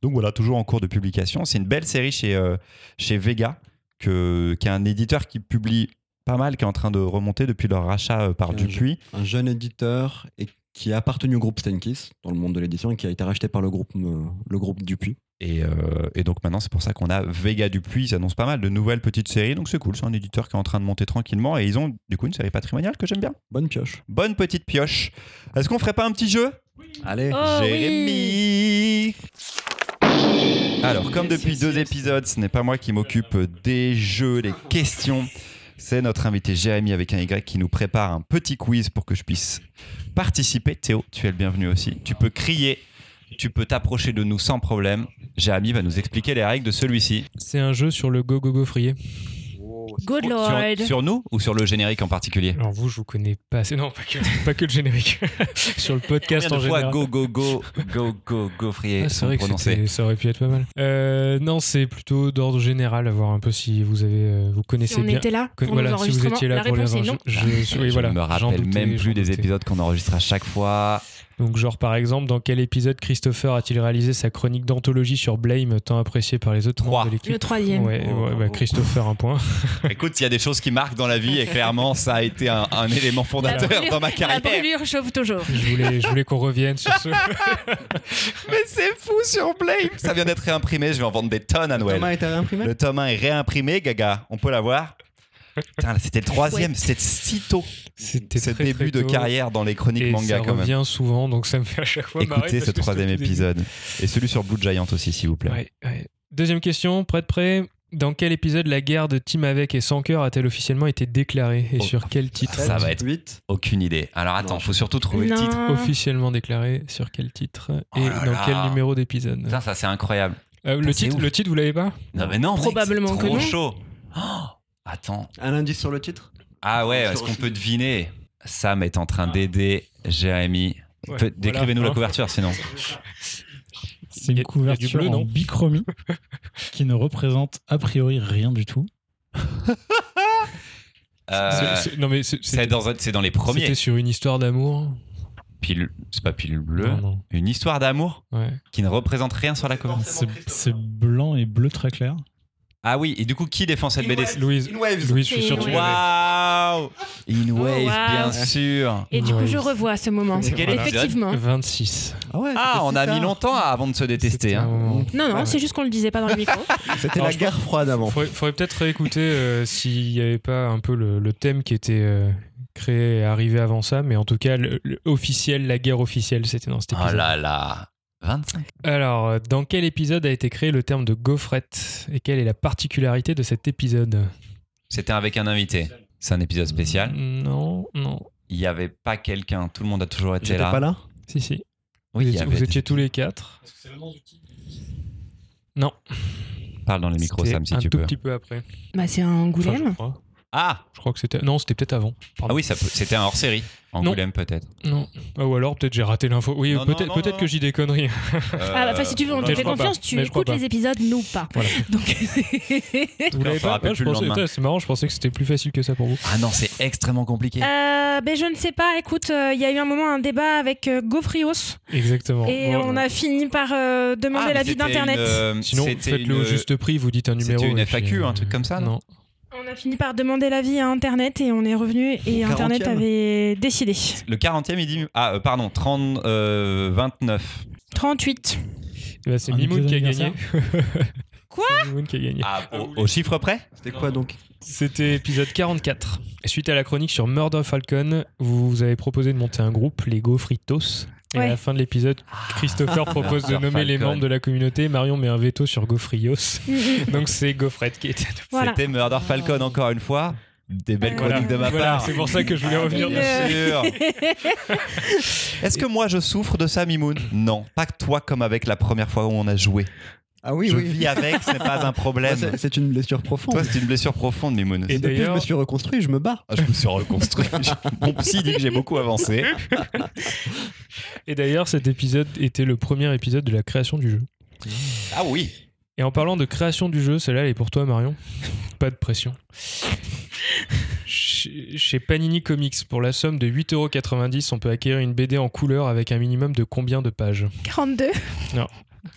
Donc voilà, toujours en cours de publication. C'est une belle série chez, euh, chez Vega, que, qui est un éditeur qui publie pas mal, qui est en train de remonter depuis leur rachat euh, par un Dupuis. Un jeune éditeur et qui a appartenu au groupe Stenkiss dans le monde de l'édition et qui a été racheté par le groupe, euh, le groupe Dupuis. Et, euh, et donc maintenant, c'est pour ça qu'on a Vega Dupuis. Ils annoncent pas mal de nouvelles petites séries. Donc c'est cool. C'est un éditeur qui est en train de monter tranquillement. Et ils ont du coup une série patrimoniale que j'aime bien. Bonne pioche. Bonne petite pioche. Est-ce qu'on ferait pas un petit jeu? Allez. Oh oui. Jérémy Alors, comme depuis deux épisodes, ce n'est pas moi qui m'occupe des jeux, des questions. C'est notre invité Jérémy avec un Y qui nous prépare un petit quiz pour que je puisse participer. Théo, tu es le bienvenu aussi. Tu peux crier, tu peux t'approcher de nous sans problème. Jérémy va nous expliquer les règles de celui-ci. C'est un jeu sur le Go Go Go Frier. Good Lord. Sur, sur nous ou sur le générique en particulier Alors vous, je vous connais pas assez. Non, pas que, pas que le générique. sur le podcast Combien en de fois général. go, go, go, go, go, go, frier Ah, c'est vrai que c'était- ça aurait pu être pas mal. Euh, non, c'est plutôt d'ordre général, à voir un peu si vous avez, euh, vous connaissez Si on bien. était là pour voilà, nos si vous étiez là la pour les je, oui, Je voilà, me rappelle doutais, même plus des épisodes qu'on enregistre à chaque fois. Donc, genre, par exemple, dans quel épisode Christopher a-t-il réalisé sa chronique d'anthologie sur Blame, tant appréciée par les autres Trois. membres de l'équipe Le troisième. Ouais, Oh, ouais, bah. Christopher, un point. Écoute, il y a des choses qui marquent dans la vie et clairement, ça a été un, un élément La fondateur brûlure- dans ma La carrière. brûlure chauffe toujours. Je voulais, je voulais qu'on revienne sur ce. Mais c'est fou sur Blame Ça vient d'être réimprimé, je vais en vendre des tonnes à Noël. Thomas a été réimprimé? Le tome 1 est réimprimé, Gaga. On peut l'avoir Putain, là, C'était le troisième, c'était si tôt. C'était Ce très, début très de carrière dans les chroniques Et manga ça quand même. revient souvent, donc ça me fait à chaque fois Écoutez ce troisième début. épisode. Et celui sur Blue Giant aussi, s'il vous plaît. Ouais, ouais. Deuxième question, prêt de prêt Dans quel épisode la guerre de Team Avec et Sans Cœur a-t-elle officiellement été déclarée Et Oh. sur quel titre Ça va être 8. Aucune idée. Alors attends, Non, faut surtout trouver le titre. Officiellement déclarée sur quel titre Oh Et là dans là. quel numéro d'épisode Putain, ça c'est incroyable. Euh, le, titre, ouf. le titre, vous l'avez pas Non mais non, mec, Probablement c'est que trop non. chaud. Oh, attends. Un indice sur le titre? Ah ouais, est-ce qu'on peut deviner Sam est en train d'aider Jérémy. Ouais, Décrivez-nous voilà. la couverture sinon. C'est une couverture bleu, en bichromie qui ne représente a priori rien du tout. Euh, C'est- dans, les premiers. c'était sur une histoire d'amour Pile, c'est pas pile bleu. Non, non. Une histoire d'amour Ouais. qui ne représente rien sur la couverture. C'est blanc et bleu très clair. Ah oui, et du coup, qui défend cette BD? Louise, Waves. Louise, je suis C'est sûr que tu. Waouh In Wave, wow. bien sûr. Et du coup, je revois ce moment. C'est quel Effectivement. 26. Ah ouais, Ah, on a mis longtemps avant de se détester. Hein. Non, non, c'est juste qu'on le disait pas dans le micro. C'était la guerre froide avant. Faudrait, faudrait peut-être réécouter euh, s'il n'y avait pas un peu le, le thème qui était euh, créé et arrivé avant ça, mais en tout cas, le, le officiel, la guerre officielle, c'était dans cet épisode. Oh là là 25. Alors, dans quel épisode a été créé le terme de gaufrette Et quelle est la particularité de cet épisode? C'était avec un invité. C'est un épisode spécial. Non, non. Il n'y avait pas quelqu'un, tout le monde a toujours été là. pas là? Si, si. Oui, vous il y avait vous des- étiez tous les quatre. Non. Parle dans le micro, C'était Sam, si un tu tout peux. petit peu après. Bah, c'est un Enfin, je Angoulême. crois. Ah Je crois que c'était. Non, c'était peut-être avant. Pardon. Ah oui, ça peut- c'était un hors-série. Angoulême, peut-être. Non. Ah, ou alors peut-être j'ai raté l'info. Oui, Non, peut-être non, peut-être non. que j'ai des conneries. Ah, bah, enfin, si tu veux, on Euh, te fait confiance, pas. tu Mais écoutes pas. les épisodes, nous pas. Voilà. Donc, Vous l'avez rappelle Ah, je pensais- putain, C'est marrant, je pensais que c'était plus facile que ça pour vous. Ah non, c'est extrêmement compliqué. Euh, ben je ne sais pas. Écoute, euh, il y a eu un moment un débat avec euh, Gaufrios Exactement. et on a fini par euh, demander Ah, l'avis c'était d'internet. une, euh, Sinon, c'était faites-le au une- juste prix, vous dites un c'était numéro. une et puis, FAQ, un euh, truc comme ça, non On a fini par demander l'avis à internet et on est revenu et internet 40e. avait décidé. Le 40e, il dit. Ah, euh, pardon, 30, euh, 29. 38. Eh ben, c'est Un Mimoun qui a gagné. Quoi C'est Mimoun qui a gagné. Ah, au, au chiffre près C'était quoi donc? C'était épisode 44. Suite à la chronique sur Murder Falcon, vous, vous avez proposé de monter un groupe, les Gaufritos. Et à la fin de l'épisode, Christopher propose de nommer les membres de la communauté. Marion met un veto sur Gaufrios. Mm. Donc c'est Gaufrette qui était. Voilà. C'était Murder Falcon, encore une fois. Des belles Voilà. chroniques de ma Voilà, part. c'est pour ça que je voulais Ah, revenir dessus. sûr. Est-ce que moi je souffre de ça, Mimoun? Non, pas que toi comme avec la première fois où on a joué. Ah oui, je oui. vis avec, ce n'est pas un problème. c'est- C'est une blessure profonde. Toi, c'est une blessure profonde, Mimoun. Et Depuis je d'ailleurs- me suis reconstruit, je me bats. Ah, je me suis reconstruit. Mon psy dit que j'ai beaucoup avancé. Et d'ailleurs, cet épisode était le premier épisode de la création du jeu. Ah oui. Et en parlant de création du jeu, celle-là, elle est pour toi, Marion. Pas de pression. Chez chez Panini Comics, pour la somme de 8,90€, on peut acquérir une BD en couleur avec un minimum de combien de pages? 42. Non.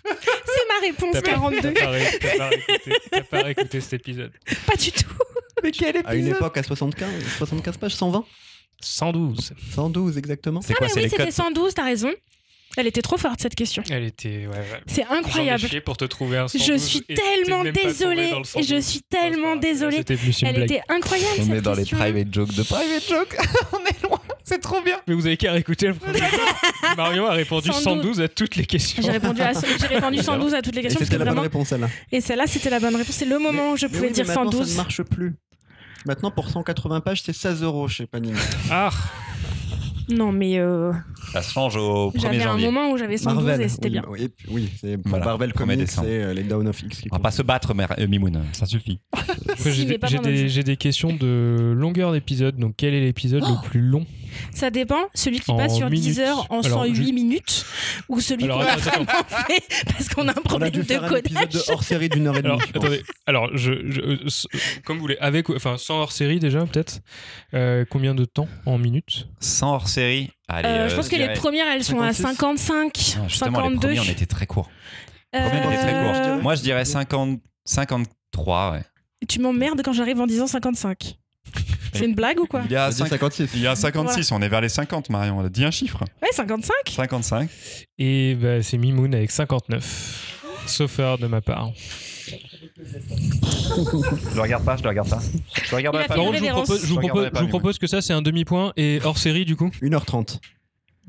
C'est ma réponse, T'as pas- 42. T'as pas, réécouté- cet épisode. Pas du tout. Mais quel À une époque, à 75, 75 pages, 120 112. 112 exactement. C'est Ah, quoi mais C'est oui, les c'était codes 112, t'as raison. Elle était trop forte, cette question. Elle était. Ouais, ouais. C'est incroyable. Pour te trouver un 112 Je suis tellement désolée. tombé dans le 112. Je suis tellement désolée. C'était plus une Elle blague. était incroyable, On cette est dans les private jokes de private jokes. On est loin. C'est trop bien. Mais vous avez qu'à réécouter le premier. Marion a répondu 112. 112 à toutes les questions. J'ai répondu, à, j'ai répondu 112 à toutes les questions. c'était la bonne vraiment... réponse celle-là. Et celle-là, c'était la bonne réponse. C'est le moment où je pouvais oui, dire mais maintenant, Ça 112. ne marche plus. Maintenant, pour 180 pages, c'est 16 euros chez Panini. Ah Non, mais euh, Ça se change au 1er j'avais un moment où j'avais 112 Marvel. et c'était oui, bien. Oui, oui, c'est pour Voilà, Marvel 1er Comics décembre. et euh, les Down of X. qui On va pas se battre, euh, Mimoun. Ça suffit. Si, J'ai des, questions de longueur d'épisode. Donc, quel est l'épisode Oh le plus long? Ça dépend. Celui qui En passe sur 10 minutes. heures en Alors, 108 je- minutes ou celui qu'on a attends, attends. vraiment fait parce qu'on a un On a problème dû de faire un épisode codage. de hors série d'une heure et demie. Alors, je attendez. Alors, je, je- euh, comme vous voulez, avec, enfin, sans hors série déjà, peut-être? Euh, combien de temps en minutes? Sans hors série. Allez, Euh, je euh, pense que les premières, elles sont à 56. 55, Non, justement, les 52. premiers, on était très courts. Les premiers, on était très courts. Euh, Moi, je dirais 50, 53. Ouais. Tu m'emmerdes quand j'arrive en disant 55. C'est une blague ou quoi Il y a, Vas-y, cinq- 56. il y a 56, on est vers les 50, Marion. Elle a dit un chiffre. Ouais, 55 55. Et bah, c'est Mimoun avec 59. Sauf erreur de ma part. Je le regarde pas, je le regarde pas. Je le regarderai pas. Par contre, je vous propose, je vous Je propose- je vous propose que ça, c'est un demi-point. Et hors série, du coup 1h30.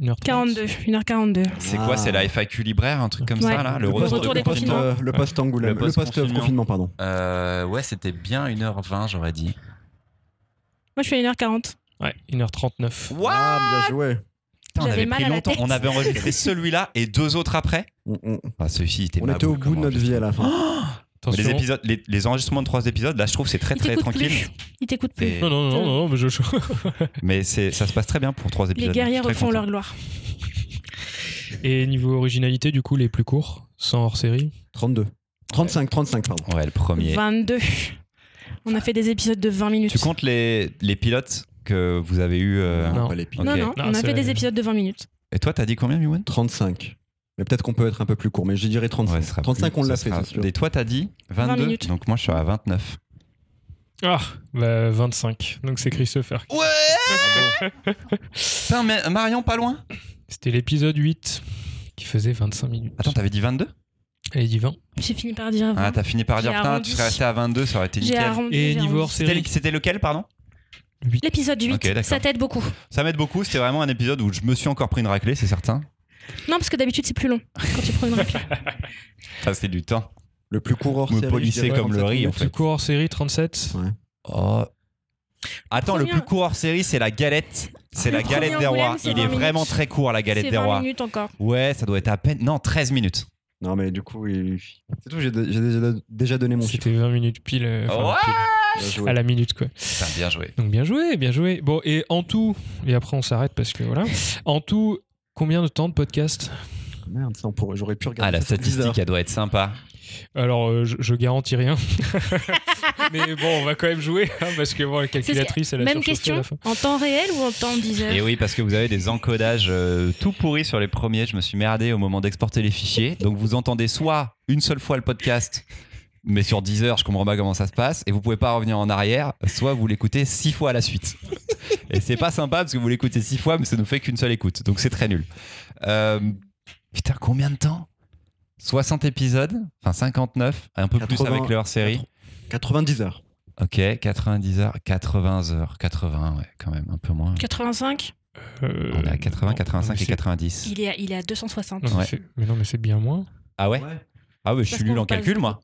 1h30. 42, 1h42. C'est Ah. quoi C'est la FAQ libraire, un truc comme Ouais. ça, là Le Le retour, retour des confinements. euh, le post Angoulême. Le Le post post-confinement. confinement, pardon. Euh, ouais, c'était bien 1h20, j'aurais dit. Moi, je fais 1h40. Ouais, 1h39. Ah, bien joué. Putain, on avait mal pris longtemps. On avait enregistré celui-là et deux autres après. Ah, celui-ci était on était au bout de notre vie à la fin. Les, épisodes, les, les enregistrements de trois épisodes, là, je trouve que c'est très très tranquille. plus. Il t'écoute plus. Et- Non, non, non, non, mais je. Mais ça se passe très bien pour trois épisodes. Les guerriers refont leur gloire. Et niveau originalité, du coup, les plus courts, sans hors série 32. 35, 35, pardon. Ouais, le premier. 22. On a fait des épisodes de 20 minutes. Tu comptes les, les pilotes que vous avez eu euh, Non. pas les pilotes. Non, non, Non, on a fait vrai. des épisodes de 20 minutes. Et toi, t'as dit combien, Mimoun 35. Mais peut-être qu'on peut être un peu plus court, mais je dirais 35. Ouais, ce sera 35, plus- on l'a fait, sera- sûr. Et toi, t'as dit 20 22 minutes. Donc moi, je suis à 29. Ah, bah 25. Donc c'est Christopher. Ouais Putain, mais Marion, pas loin? C'était l'épisode 8 qui faisait 25 minutes. Attends, t'avais dit 22 Elle dit 20. J'ai fini par dire 20. Ah, t'as fini par dire, putain, arrondi. tu serais resté à 22, ça aurait été nickel. arrondi. Et niveau hors série C'était lequel, pardon? 8. L'épisode 8, Ok, d'accord. ça t'aide beaucoup. Ça m'aide beaucoup, c'était vraiment un épisode où je me suis encore pris une raclée, c'est certain. Non, parce que d'habitude, c'est plus long quand tu prends une raclée. Ça, c'est du temps. Le plus court hors Me série. dirais comme le 37 riz, fait. Plus court hors série, 37. Oh, Attends, le Premier- plus court hors série, c'est la galette. C'est Le la galette des rois. Il est 20 vraiment très court, la galette des 20 rois. minutes encore. Ouais, ça doit être à peine. Non, 13 minutes. Non, mais du coup, il- c'est tout, j'ai j'ai déjà, déjà donné mon chiffre. C'était 20 minutes pile, euh, enfin, Ouais. pile Bien joué. à la minute quoi. Putain, bien joué. Donc bien joué, bien joué. Bon et en tout, et après on s'arrête parce que voilà. En tout, combien de temps de podcast? Merde, ça, on pourrait- j'aurais pu regarder. Ah, la ça sur 10 heures. statistique, elle doit être sympa. Alors euh, je, je garantis rien. Mais bon, on va quand même jouer hein, parce que bon, la calculatrice elle a Même à question, la fin. en temps réel ou en temps 10 heures Et oui, parce que vous avez des encodages euh, tout pourris sur les premiers. Je me suis merdé au moment d'exporter les fichiers. Donc vous entendez soit une seule fois le podcast, mais sur 10 heures, je comprends pas comment ça se passe, et vous pouvez pas revenir en arrière, soit vous l'écoutez 6 fois à la suite. Et c'est pas sympa parce que vous l'écoutez 6 fois, mais ça nous fait qu'une seule écoute. Donc c'est très nul. Euh, putain, combien de temps? 60 épisodes, enfin 59, un peu plus 80, avec leur série. 90 heures. Ok, 90 heures, 80 heures, 80, ouais, quand même, un peu moins. 85 Euh, On est à 80, non, 85 non, mais et c'est- 90. il est, à, il est à 260. non, mais Ouais. c'est- mais non, mais c'est bien moins. Ah ouais? Ah ouais, je suis nul en calcul, moi.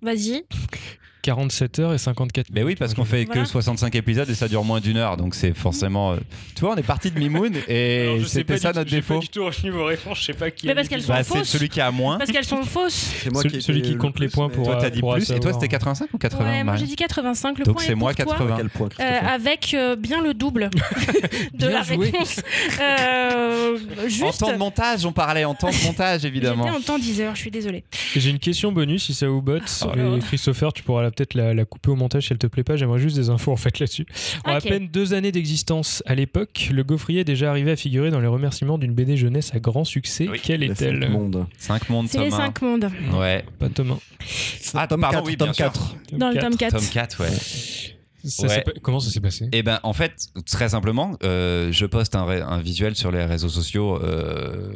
Vas-y. 47 heures et 54 Mais oui, parce qu'on fait que Voilà. 65 épisodes et ça dure moins d'une heure, donc c'est forcément. euh, Tu vois, on est parti de Mimoun et c'était ça notre défaut. du tout retenu vos réponses, je sais pas qui. Mais parce qu'elles sont Bah, c'est fausses. celui qui a moins. Parce qu'elles sont fausses. C'est moi qui, celui ai qui été le compte les points pour, Toi, t'as dit plus et toi, c'était 85 ou 80 Ouais, moi j'ai dit 85. Le Donc c'est est moi pour toi. 80. Quel point, Euh, avec euh, bien le double de Bien la joué. réponse. Euh, En temps de montage, on parlait en temps de montage, évidemment. En temps 10 heures, je suis désolée. J'ai une question bonus si ça vous botte. Oh. Christopher, tu pourras peut-être la, la couper au montage si elle te plaît pas. J'aimerais juste des infos en fait là-dessus. En à peine deux années d'existence à l'époque, le gaufrier est déjà arrivé à figurer dans les remerciements d'une BD jeunesse à grand succès. Oui. Quelle est-elle cinq mondes. 5 mondes, C'est les Thomas. 5 mondes. Ouais. Pas Thomas. Ah, tome pardon, 4, oui, tome bien sûr. 4. Dans le Quatre. tome 4. Tome 4, ouais. Ça Ouais. Comment ça s'est passé? Et ben en fait, très simplement, euh, je poste un, visuel sur les réseaux sociaux. euh,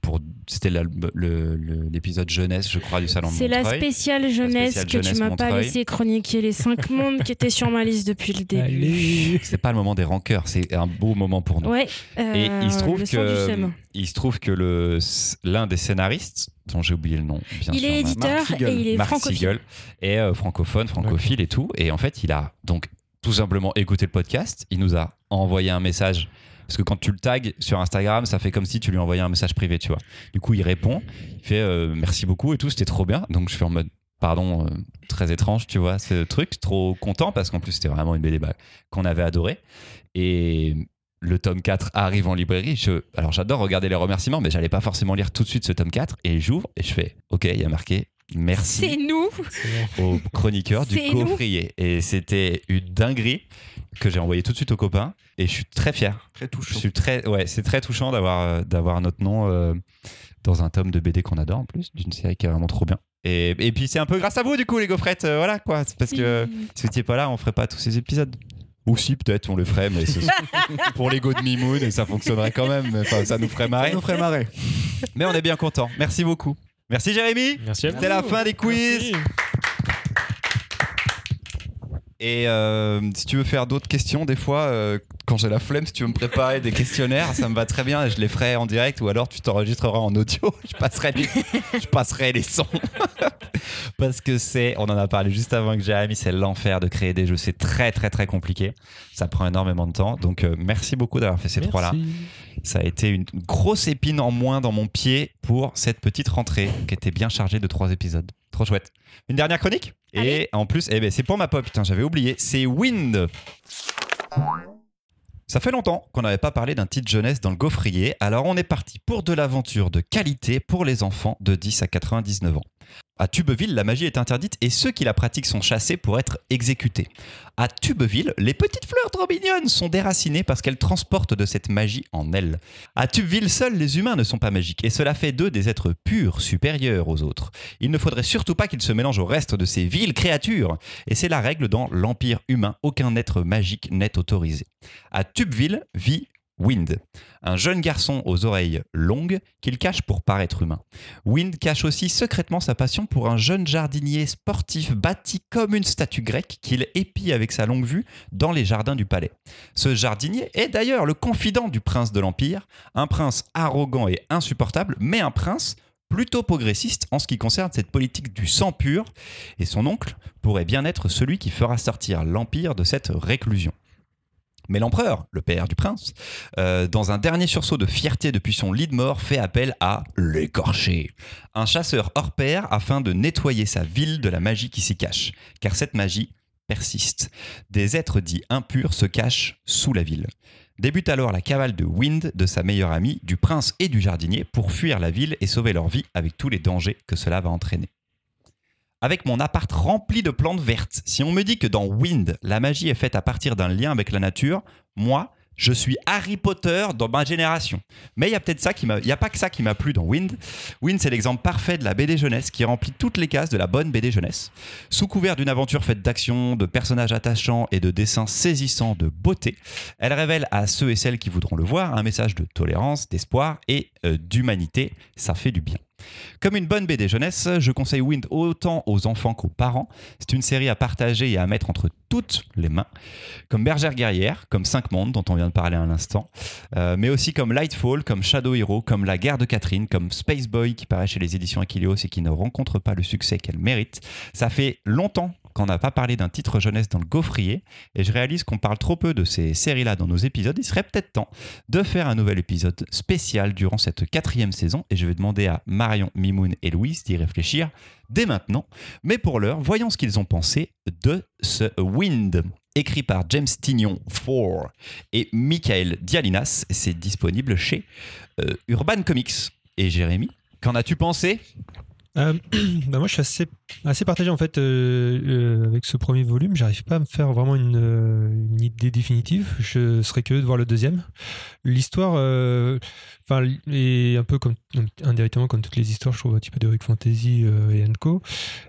pour C'était la- l'épisode jeunesse, je crois, du salon de C'est la spéciale jeunesse spéciale que jeunesse tu m'as pas laissé chroniquer les 5 mondes qui étaient sur ma liste depuis le début. C'est pas le moment des rancœurs, c'est un beau moment pour nous. Ouais. Et euh, il se trouve le sang du que il se trouve que le l'un des scénaristes dont j'ai oublié le nom, bien Il sûr, est éditeur et il est Marc francophile. Siegel est euh, francophone, francophile et tout. Et en fait, il a donc tout simplement écouté le podcast. Il nous a envoyé un message. Parce que quand tu le tags sur Instagram, ça fait comme si tu lui envoyais un message privé, tu vois. Du coup, il répond, il fait euh, merci beaucoup et tout, c'était trop bien. Donc je fais en mode pardon, euh, très étrange, tu vois, ce truc, trop content parce qu'en plus c'était vraiment une BD bah, qu'on avait adoré. Et le tome 4 arrive en librairie. Je, alors j'adore regarder les remerciements, mais j'allais pas forcément lire tout de suite ce tome 4. Et j'ouvre et je fais ok, il y a marqué C'est merci nous. au chroniqueur du C'est nous. coffrier. Et c'était une dinguerie que j'ai envoyé tout de suite aux copains. Et je suis très fier. Très Je suis très, ouais, c'est très touchant d'avoir euh, d'avoir notre nom euh, dans un tome de BD qu'on adore en plus, d'une série qui est vraiment trop bien. Et, et puis c'est un peu grâce à vous du coup les gaufrettes, euh, voilà quoi. C'est parce que si vous n'étiez pas là, on ferait pas tous ces épisodes. Ou si peut-être on le ferait, mais ce- pour l'ego de Mimoun et ça fonctionnerait quand même. Enfin, ça nous ferait marrer. Ça nous ferait marrer. Mais on est bien content. Merci beaucoup. Merci Jérémy. Merci à vous. C'était la fin des quiz. Merci. Et euh, si tu veux faire d'autres questions, des fois, euh, quand j'ai la flemme, si tu veux me préparer des questionnaires, ça me va très bien et je les ferai en direct ou alors tu t'enregistreras en audio. Je passerai les, je passerai les sons. Parce que c'est, on en a parlé juste avant que Jérémy, c'est l'enfer de créer des jeux. C'est très, très, très compliqué. Ça prend énormément de temps. Donc, euh, merci beaucoup d'avoir fait ces trois-là. Ça a été une grosse épine en moins dans mon pied pour cette petite rentrée qui était bien chargée de trois épisodes. Trop chouette. Une dernière chronique Et en plus, eh ben, c'est pour ma pop, putain, j'avais oublié. C'est Wind. Ça fait longtemps qu'on n'avait pas parlé d'un titre jeunesse dans le gaufrier, alors on est parti pour de l'aventure de qualité pour les enfants de 10 à 99 ans. À Tubeville, la magie est interdite et ceux qui la pratiquent sont chassés pour être exécutés. À Tubeville, les petites fleurs trop mignonnes sont déracinées parce qu'elles transportent de cette magie en elles. À Tubeville, seuls les humains ne sont pas magiques et cela fait d'eux des êtres purs, supérieurs aux autres. Il ne faudrait surtout pas qu'ils se mélangent au reste de ces viles créatures. Et c'est la règle dans l'Empire humain, aucun être magique n'est autorisé. À Tubeville vit Wind, un jeune garçon aux oreilles longues qu'il cache pour paraître humain. Wind cache aussi secrètement sa passion pour un jeune jardinier sportif bâti comme une statue grecque qu'il épie avec sa longue vue dans les jardins du palais. Ce jardinier est d'ailleurs le confident du prince de l'Empire, un prince arrogant et insupportable, mais un prince plutôt progressiste en ce qui concerne cette politique du sang pur, et son oncle pourrait bien être celui qui fera sortir l'Empire de cette réclusion. Mais l'empereur, le père du prince, euh, dans un dernier sursaut de fierté depuis son lit de mort, fait appel à l'écorché, un chasseur hors pair afin de nettoyer sa ville de la magie qui s'y cache. Car cette magie persiste. Des êtres dits impurs se cachent sous la ville. Débute alors la cavale de Wind, de sa meilleure amie, du prince et du jardinier, pour fuir la ville et sauver leur vie avec tous les dangers que cela va entraîner. Avec mon appart rempli de plantes vertes, si on me dit que dans Wind, la magie est faite à partir d'un lien avec la nature, moi, je suis Harry Potter dans ma génération. Mais il y a a pas que ça qui m'a plu dans Wind. Wind, c'est l'exemple parfait de la BD jeunesse qui remplit toutes les cases de la bonne BD jeunesse. Sous couvert d'une aventure faite d'action, de personnages attachants et de dessins saisissants de beauté, elle révèle à ceux et celles qui voudront le voir un message de tolérance, d'espoir et euh, d'humanité. Ça fait du bien. Comme une bonne BD jeunesse, je conseille Wind autant aux enfants qu'aux parents. C'est une série à partager et à mettre entre toutes les mains. Comme Bergère guerrière, comme Cinq mondes dont on vient de parler à l'instant, euh, mais aussi comme Lightfall, comme Shadow Hero, comme La guerre de Catherine, comme Space Boy qui paraît chez les éditions Achilleos et qui ne rencontre pas le succès qu'elle mérite. Ça fait longtemps qu'on n'a pas parlé d'un titre jeunesse dans le gaufrier et je réalise qu'on parle trop peu de ces séries-là dans nos épisodes. Il serait peut-être temps de faire un nouvel épisode spécial durant cette quatrième saison et je vais demander à Marion, Mimoun et Louise d'y réfléchir dès maintenant. Mais pour l'heure, voyons ce qu'ils ont pensé de ce Wind. Écrit par James Tignon 4 et Michael Dialinas, c'est disponible chez euh, Urban Comics. Et Jérémy, qu'en as-tu pensé? Euh, bah moi, je suis assez, partagé en fait euh, euh, avec ce premier volume. J'arrive pas à me faire vraiment une, idée définitive. Je serais curieux de voir le deuxième. L'histoire, enfin, est un peu comme indirectement comme toutes les histoires, je trouve un petit peu d'Heroic Fantasy et Co.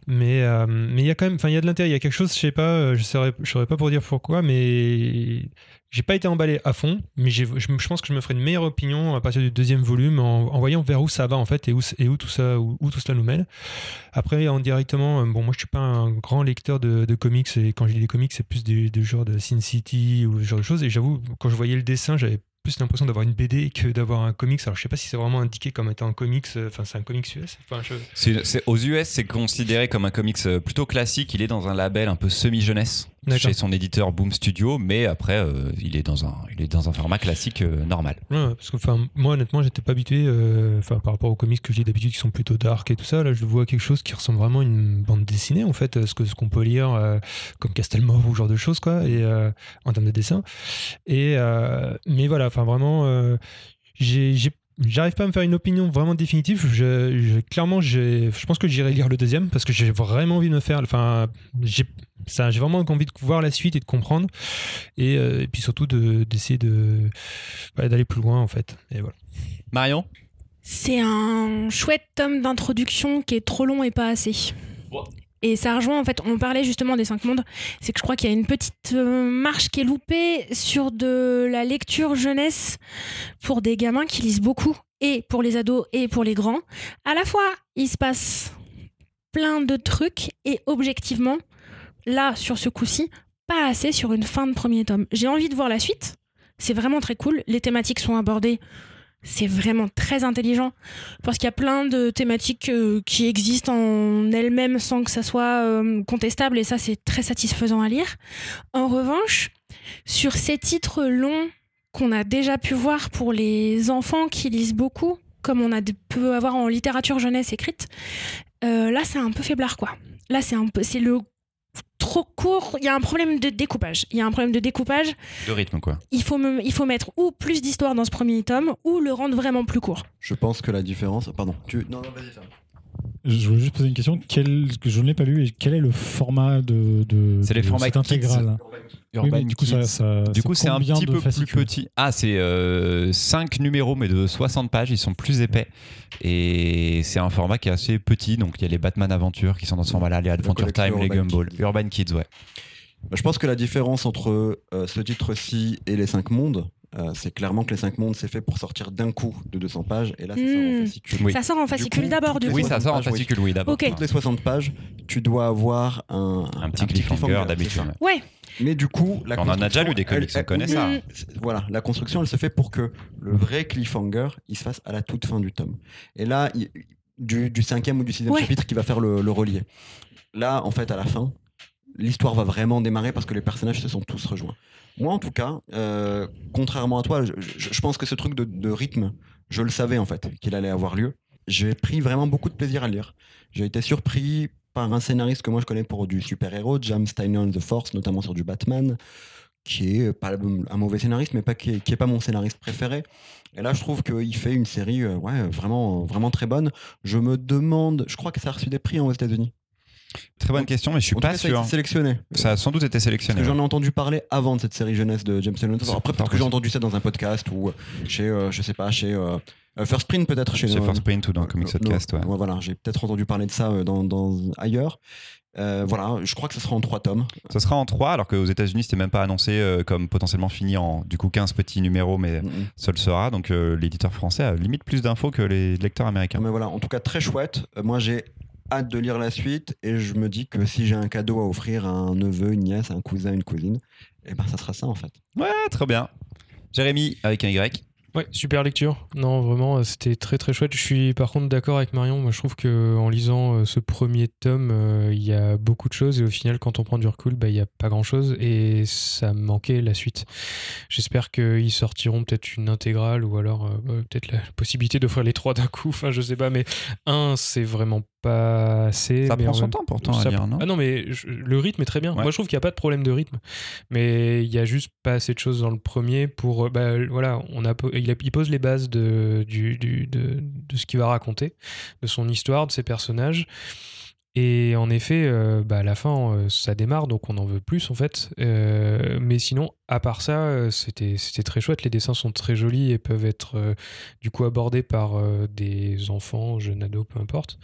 Mais mais il y a quand même, enfin, il y a de l'intérêt. Il y a quelque chose, je sais pas, je saurais, je saurais pas pour dire pourquoi, mais j'ai pas été emballé à fond, mais je, pense que je me ferai une meilleure opinion à partir du deuxième volume en, voyant vers où ça va en fait et où, tout ça où, tout cela nous mène. Après, en directement, euh, bon, moi je suis pas un grand lecteur de, comics et quand je lis des comics, c'est plus des, des genres de Sin City ou ce genre de choses. Et j'avoue, quand je voyais le dessin, j'avais plus l'impression d'avoir une BD que d'avoir un comics. Alors je sais pas si c'est vraiment indiqué comme étant un comics, euh, enfin c'est un comics US. Enfin, je- C'est- c'est- aux US, c'est considéré comme un comics euh, plutôt classique. Il est dans un label un peu semi-jeunesse. Chez son éditeur Boom Studio, mais après, euh, il, est dans un, il est dans un format classique euh, normal. Ouais, parce que moi honnêtement j'étais pas habitué euh, par rapport aux comics que lis d'habitude qui sont plutôt dark et tout ça là je vois quelque chose qui ressemble vraiment à une bande dessinée en fait ce que ce qu'on peut lire comme Castelmore ou ce genre de choses quoi et en termes de dessin et mais voilà enfin vraiment j'ai j'ai- J'arrive pas à me faire une opinion vraiment définitive. Je, je- clairement, j'ai- je pense que j'irai lire le deuxième parce que j'ai vraiment envie de me faire. Enfin, j'ai ça, j'ai vraiment envie de voir la suite et de comprendre et, euh, et puis surtout de- d'essayer de d'aller plus loin en fait. Et voilà. Marion? C'est un chouette tome d'introduction qui est trop long et pas assez. Et ça rejoint, en fait, on parlait justement des cinq mondes, c'est que je crois qu'il y a une petite euh, marche qui est loupée sur de la lecture jeunesse pour des gamins qui lisent beaucoup, et pour les ados et pour les grands. À la fois, il se passe plein de trucs, et objectivement, là, sur ce coup-ci, pas assez sur une fin de premier tome. J'ai envie de voir la suite, c'est vraiment très cool, les thématiques sont abordées c'est vraiment très intelligent parce qu'il y a plein de thématiques euh, qui existent en elles-mêmes sans que ça soit euh, contestable et ça c'est très satisfaisant à lire. En revanche, sur ces titres longs qu'on a déjà pu voir pour les enfants qui lisent beaucoup, comme on a peut avoir en littérature jeunesse écrite, euh, là c'est un peu faiblard quoi. Là c'est le trop court, il y a un problème de découpage. Il y a un problème de découpage De rythme, quoi. il faut, me- il faut mettre ou plus d'histoire dans ce premier tome ou le rendre vraiment plus court. Je pense que la différence. Pardon. Tu... Non, non, vas-y, ferme. Je voulais juste poser une question. Quel, que je ne l'ai pas lu. Et quel est le format de, de, C'est les de formats cette kids. intégrale? Oui, mais du coup, ça, Du coup, c'est un petit peu plus petit. Ah, c'est 5 numéros, mais de 60 pages. Ils sont plus épais. Et c'est un format qui est assez petit. Donc, il y a les Batman Aventures qui sont dans ce format-là, les Adventure Time, les Urban Gumball. Kids. Urban Kids, ouais. Bah, Je pense que la différence entre euh, ce titre-ci et les 5 mondes, euh, c'est clairement que les 5 mondes, c'est fait pour sortir d'un coup de 200 pages. Et là, ça en Hmm. fascicule. Oui. Ça sort en fascicule d'abord, du coup. Oui, ça sort en 60 pages, oui. fascicule, oui, d'abord. Ok. Toutes les 60 pages, tu dois avoir un, Un petit cliffhanger d'habitude. Ouais, Mais du coup, la On en a déjà construction, lu des comics, elle- on connaît ça. Voilà, la construction, elle se fait pour que le vrai cliffhanger, il se fasse à la toute fin du tome. Et là, il- du, du cinquième ou du sixième Ouais. chapitre qui va faire le, le relier. Là, en fait, à la fin, l'histoire va vraiment démarrer parce que les personnages se sont tous rejoints. Moi, en tout cas, euh, contrairement à toi, je, pense que ce truc de, rythme, je le savais en fait qu'il allait avoir lieu. J'ai pris vraiment beaucoup de plaisir à lire. J'ai été surpris par un scénariste que moi je connais pour du super-héros, James Tynion The Force, notamment sur du Batman, qui est pas un mauvais scénariste, mais pas, qui, est, qui est pas mon scénariste préféré. Et là, je trouve qu'il fait une série euh, ouais, vraiment, vraiment très bonne. Je me demande, je crois que ça a reçu des prix hein, aux États-Unis. Très bonne question, mais je suis pas cas, ça a sûr. été sélectionné. Ça a sans doute été Parce sélectionné. j'en ai entendu parler avant de cette série jeunesse de James. C'est Après, peut-être que j'ai entendu ça dans un podcast ou euh, chez, euh, je sais pas, chez euh, First Print peut-être. Chez euh, First Print ou dans Comics Podcast, ouais. voilà, j'ai peut-être entendu parler de ça dans, dans- ailleurs. Euh, voilà, je crois que ce sera en trois tomes. Ça sera en 3, alors qu'aux États-Unis, c'était même pas annoncé euh, comme potentiellement fini en du coup 15 petits numéros, mais Mm, mm. ça le sera. Donc euh, l'éditeur français a limite plus d'infos que les lecteurs américains. Mais voilà, en tout cas très chouette. Moi j'ai hâte de lire la suite et je me dis que si j'ai un cadeau à offrir à un neveu, une nièce, un cousin, une cousine, et ben ça sera ça en fait. Ouais, très bien. Jérémy avec un Y. Ouais, super lecture. Non, vraiment, euh, c'était très très chouette. Je suis par contre d'accord avec Marion. Moi, je trouve que en lisant euh, ce premier tome, euh, il y a beaucoup de choses et au final, quand on prend du recul, bah, il y a pas grand chose et ça me manquait la suite. J'espère qu'ils sortiront peut-être une intégrale ou alors euh, peut-être la possibilité d'offrir les trois d'un coup. Enfin, je sais pas, mais un, c'est vraiment pas assez. Ça prend en son même- temps pourtant à lire, non? Ah non, mais je- le rythme est très bien. Ouais. Moi, je trouve qu'il n'y a pas de problème de rythme. Mais il y a juste pas assez de choses dans le premier pour. euh, Bah, voilà, on a, il, a- il pose les bases de, du, du- de, de ce qu'il va raconter, de son histoire, de ses personnages. Et en effet, euh, bah, à la fin, euh, ça démarre, donc on en veut plus en fait. Euh, mais sinon, à part ça, c'était très chouette. Les dessins sont très jolis et peuvent être du coup abordés par des enfants, jeunes ados, peu importe.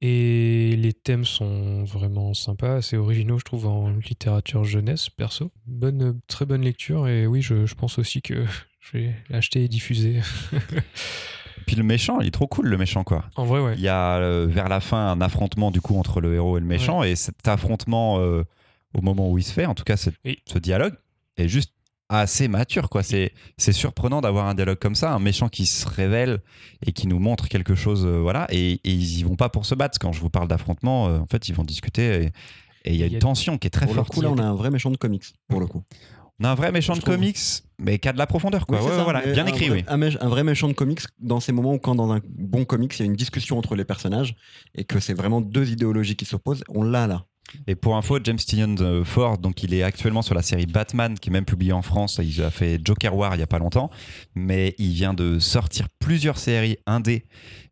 Et les thèmes sont vraiment sympas, assez originaux, je trouve, en littérature jeunesse, perso. Bonne, très bonne lecture, et oui, je, je pense aussi que je vais l'acheter et diffuser. Puis le méchant, il est trop cool le méchant quoi. En vrai, ouais. Il y a euh, vers la fin un affrontement du coup entre le héros et le méchant et cet affrontement euh, au moment où il se fait, en tout cas ce, Oui. ce dialogue est juste assez mature quoi. C'est c'est surprenant d'avoir un dialogue comme ça, un méchant qui se révèle et qui nous montre quelque chose euh, voilà et, et ils y vont pas pour se battre. Quand je vous parle d'affrontement, euh, en fait ils vont discuter et et il y a une a- tension qui est très Pour le forte. coup là on a un vrai méchant de comics pour le coup. Un vrai méchant de comics, mais qui a de la profondeur quoi. Oui, c'est Ouais, ça, voilà, bien un écrit vrai- oui. Un, mé- un vrai méchant de comics dans ces moments où quand dans un bon comics il y a une discussion entre les personnages et que c'est vraiment deux idéologies qui s'opposent, on l'a là. Et pour info, James Tynion euh, Ford, donc il est actuellement sur la série Batman, qui est même publiée en France. Il a fait Joker War il y a pas longtemps, mais il vient de sortir plusieurs séries indé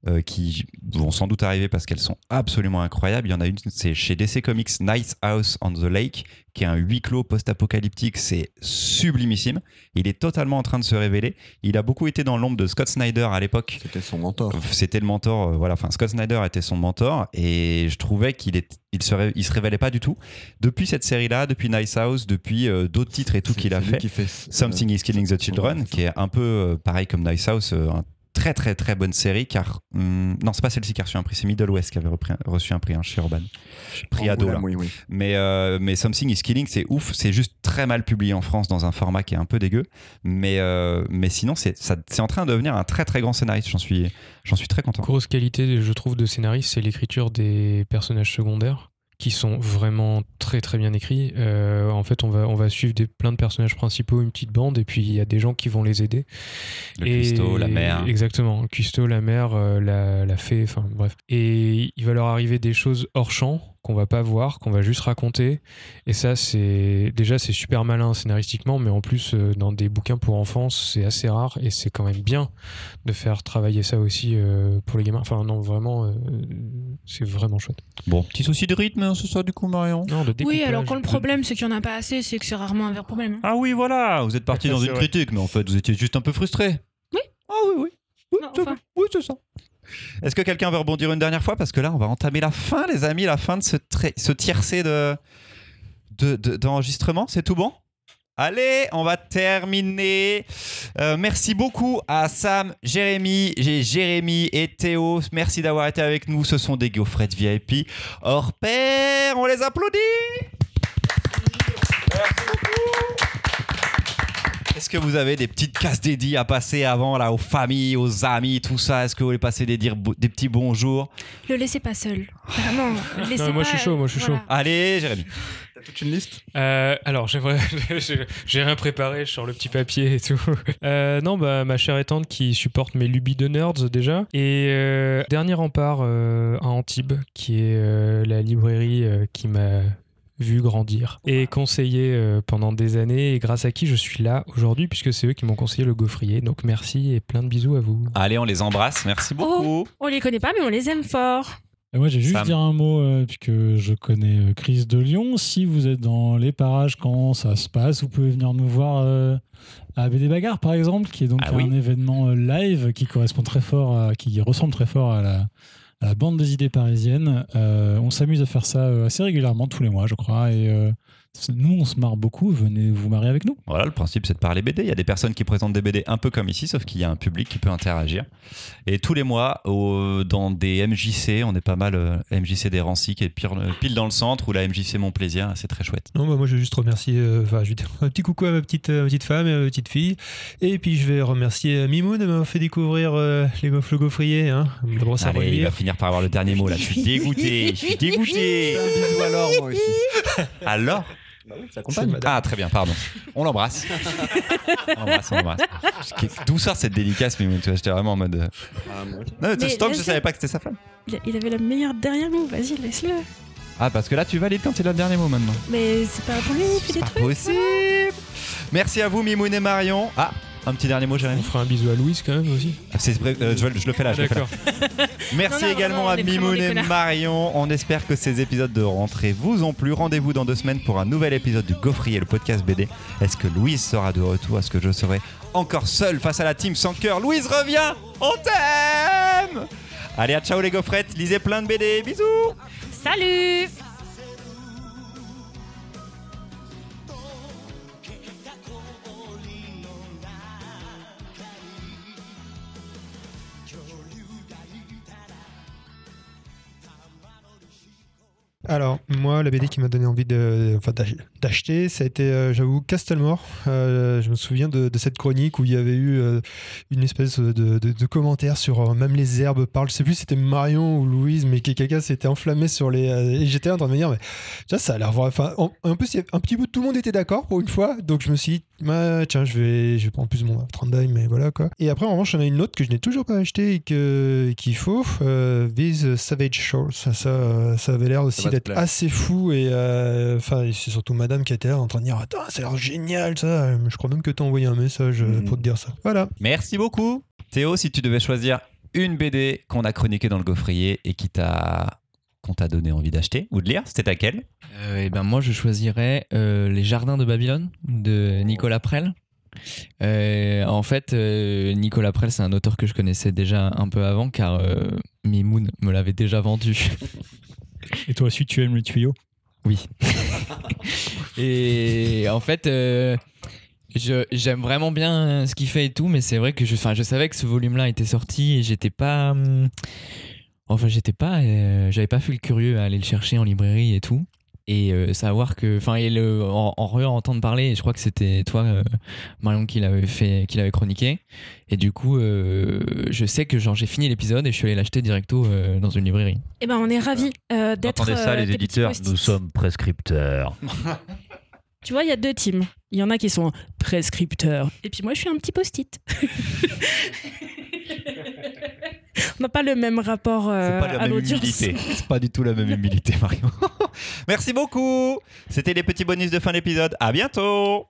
euh, qui vont sans doute arriver parce qu'elles sont absolument incroyables. Il y en a une, c'est chez DC Comics, Nice House on the Lake, qui est un huis clos post-apocalyptique. C'est sublimissime. Il est totalement en train de se révéler. Il a beaucoup été dans l'ombre de Scott Snyder à l'époque. C'était son mentor. C'était le mentor, euh, voilà. Enfin, Scott Snyder était son mentor et je trouvais qu'il est, il se, ré- il se révélait pas du tout. Depuis cette série-là, depuis Nice House, depuis euh, d'autres titres et tout qu'il a fait, qui fait Something is Killing the Children, qui est un peu pareil comme Nice House, un très très très bonne série car hum, non c'est pas celle-ci qui a reçu un prix c'est Middle West qui avait repris- reçu un prix hein, chez Urban prix ado là Oui, oui. mais, euh, mais Something is Killing, c'est ouf. C'est juste très mal publié en France dans un format qui est un peu dégueu. Mais, euh, mais sinon, c'est ça- c'est en train de devenir un très très grand scénariste. J'en suis, j'en suis très content. Grosse qualité, je trouve, de scénariste, c'est l'écriture des personnages secondaires qui sont vraiment très très bien écrits. Euh, en fait, on va, on va suivre des, plein de personnages principaux, une petite bande, et puis il y a des gens qui vont les aider. Le Et- cuistot, la mère. Exactement, le cuistot, la mère, euh, la, la fée, enfin bref. Et il va leur arriver des choses hors champ qu'on va pas voir, qu'on va juste raconter. Et ça, c'est déjà c'est super malin scénaristiquement, mais en plus euh, dans des bouquins pour enfants, c'est assez rare et c'est quand même bien de faire travailler ça aussi euh, pour les gamins. Enfin non, vraiment, euh, c'est vraiment chouette. Bon, petit souci de rythme, hein, c'est ça du coup, Marion Non, de Oui, alors quand le problème c'est qu'il n'y en a pas assez, c'est que c'est rarement un vrai problème. hein. Ah oui, voilà, vous êtes parti dans une vrai. critique, mais en fait, vous étiez juste un peu frustré. Oui. Ah oui, oui. Oui, enfin. oui, c'est ça. Est-ce que quelqu'un veut rebondir une dernière fois? Parce que là, on va entamer la fin, les amis, la fin de ce, ce tiercé de, de- d'enregistrement. C'est tout bon? Allez, on va terminer. Euh, merci beaucoup à Sam, Jérémy, Jérémy et Théo. Merci d'avoir été avec nous. Ce sont des gaufrettes VIP hors pair. On les applaudit. Est-ce que vous avez des petites cases dédiées à passer avant là aux familles, aux amis, tout ça? Est-ce que vous voulez passer des, dire, des petits bonjours? Le laissez pas seul. Vraiment. le laissez Non, moi, pas- je suis chaud, moi, je suis voilà. Allez, Jérémy. T'as toute une liste? Euh, alors, j'aimerais- j'ai rien préparé sur le petit papier et tout. Euh, non, bah, ma chère et tante qui supporte mes lubies de nerds déjà. Et euh, dernier rempart euh, à Antibes, qui est euh, la librairie euh, qui m'a vu grandir et conseillé euh, pendant des années et grâce à qui je suis là aujourd'hui puisque c'est eux qui m'ont conseillé le gaufrier. Donc merci et plein de bisous à vous. Allez, on les embrasse. Merci beaucoup. On les connaît pas, mais on les aime fort. Et moi, j'ai juste Sam. dire un mot, euh, puisque je connais euh, Chris de Lyon. Si vous êtes dans les parages quand ça se passe, vous pouvez venir nous voir euh, à BD Bagarre, par exemple, qui est donc Ah un oui. événement euh, live qui correspond très fort, à, qui ressemble très fort à la, la bande des idées parisiennes. Euh, on s'amuse à faire ça euh, assez régulièrement, tous les mois, je crois. Et euh, nous, on se marre beaucoup. Venez vous marier avec nous. Voilà, le principe c'est de parler BD. Il y a des personnes qui présentent des BD un peu comme ici, sauf qu'il y a un public qui peut interagir. Et tous les mois, au- dans des MJC, on est pas mal euh, MJC des Rancy qui est pire- pile dans le centre, ou la MJC Mon Plaisir, c'est très chouette. Non, bah moi je vais juste remercier, euh, enfin je vais dire un petit coucou à ma petite, euh, ma petite femme et à ma petite fille. Et puis je vais remercier euh, Mimoun de m'avoir fait découvrir euh, les gaufres le gaufrier, hein, brosse à Allez, il va finir par avoir le dernier mot là. Je suis dégoûté, je suis dégoûté. Un bisou alors, moi aussi. Alors Bah oui, ça C'est madame. Ah, très bien, pardon. On l'embrasse. on l'embrasse, on l'embrasse. Quelle douceur cette dédicace, mais tu vois, j'étais vraiment en mode. euh, Ah. Non, mais que je savais pas que c'était sa femme. Il, avait la meilleure derrière nous. Vas-y, laisse-le. Ah, parce que là, tu valides quand il a le dernier mot maintenant. Mais c'est pas pour lui, il fait C'est des pas trucs. possible. Merci à vous, Mimoun et Marion. Ah, un petit dernier mot, On Jérémy. fera un bisou à Louise quand même aussi. Ah, c'est vrai, euh, je, je le fais là, je le fais là. Merci Non, non, également on à Mimoun et. Marion. On espère que ces épisodes de rentrée vous ont plu. Rendez-vous dans deux semaines pour un nouvel épisode du Gaufrier, le podcast BD. Est-ce que Louise sera de retour? Est-ce que je serai encore seul face à la team sans cœur? Louise revient On t'aime Allez, à ciao les gaufrettes. Lisez plein de BD. Bisous Salut Alors, moi, la BD qui m'a donné envie de, enfin, d'ach- d'acheter, ça a été, euh, j'avoue, Castelmore. Euh, je me souviens de, cette chronique où il y avait eu euh, une espèce de, commentaire sur même les herbes parlent. Je sais plus si c'était Marion ou Louise, mais que quelqu'un s'était enflammé sur les. et j'étais en train de me dire, mais ça, ça a l'air. Enfin, en, a un petit bout, tout le monde était d'accord pour une fois. Donc, je me suis dit, bah, tiens, je vais, je vais prendre plus mon Trandheim, mais voilà quoi. Et après, en revanche, en a une autre que je n'ai toujours pas acheté et que- qu'il faut. Euh, These Savage Shores. Ça, ça, euh, ça avait l'air aussi d'être assez fou. Et euh, enfin, c'est surtout madame qui était là en train de dire Attends, ça a l'air génial ça. Je crois même que t'as envoyé un message euh, pour te dire ça. Voilà. Merci beaucoup. Théo, si tu devais choisir une BD qu'on a chroniquée dans le gaufrier et qui t'a qu'on t'a donné envie d'acheter ou de lire, c'était laquelle Euh, et ben moi je choisirais euh, Les Jardins de Babylone de Nicolas Prel. Euh, en fait, euh, Nicolas Prel, c'est un auteur que je connaissais déjà un peu avant car euh, Mimoun me l'avait déjà vendu. Et toi aussi, tu aimes les tuyaux? Oui. et en fait, euh, je- j'aime vraiment bien ce qu'il fait et tout, mais c'est vrai que je, enfin, je savais que ce volume-là était sorti et j'étais pas. hum, Enfin, j'étais pas. euh, J'avais pas fait le curieux à aller le chercher en librairie et tout. Et euh, savoir que. Enfin, et le, en, en re-entendre parler, et je crois que c'était toi, euh, Marion, qui l'avait fait, qui l'avait chroniqué. Et du coup, euh, je sais que genre j'ai fini l'épisode et je suis allé l'acheter directo euh, dans une librairie. Eh ben, on est ravis euh, d'être. Entendez ça, euh, les éditeurs. Nous sommes prescripteurs. Tu vois, il y a deux teams. Il y en a qui sont prescripteurs. Et puis moi, je suis un petit post-it. on n'a pas le même rapport euh, pas la à l'audience. C'est pas du tout la même humilité, Marion. Merci beaucoup. C'était les petits bonus de fin d'épisode. À bientôt.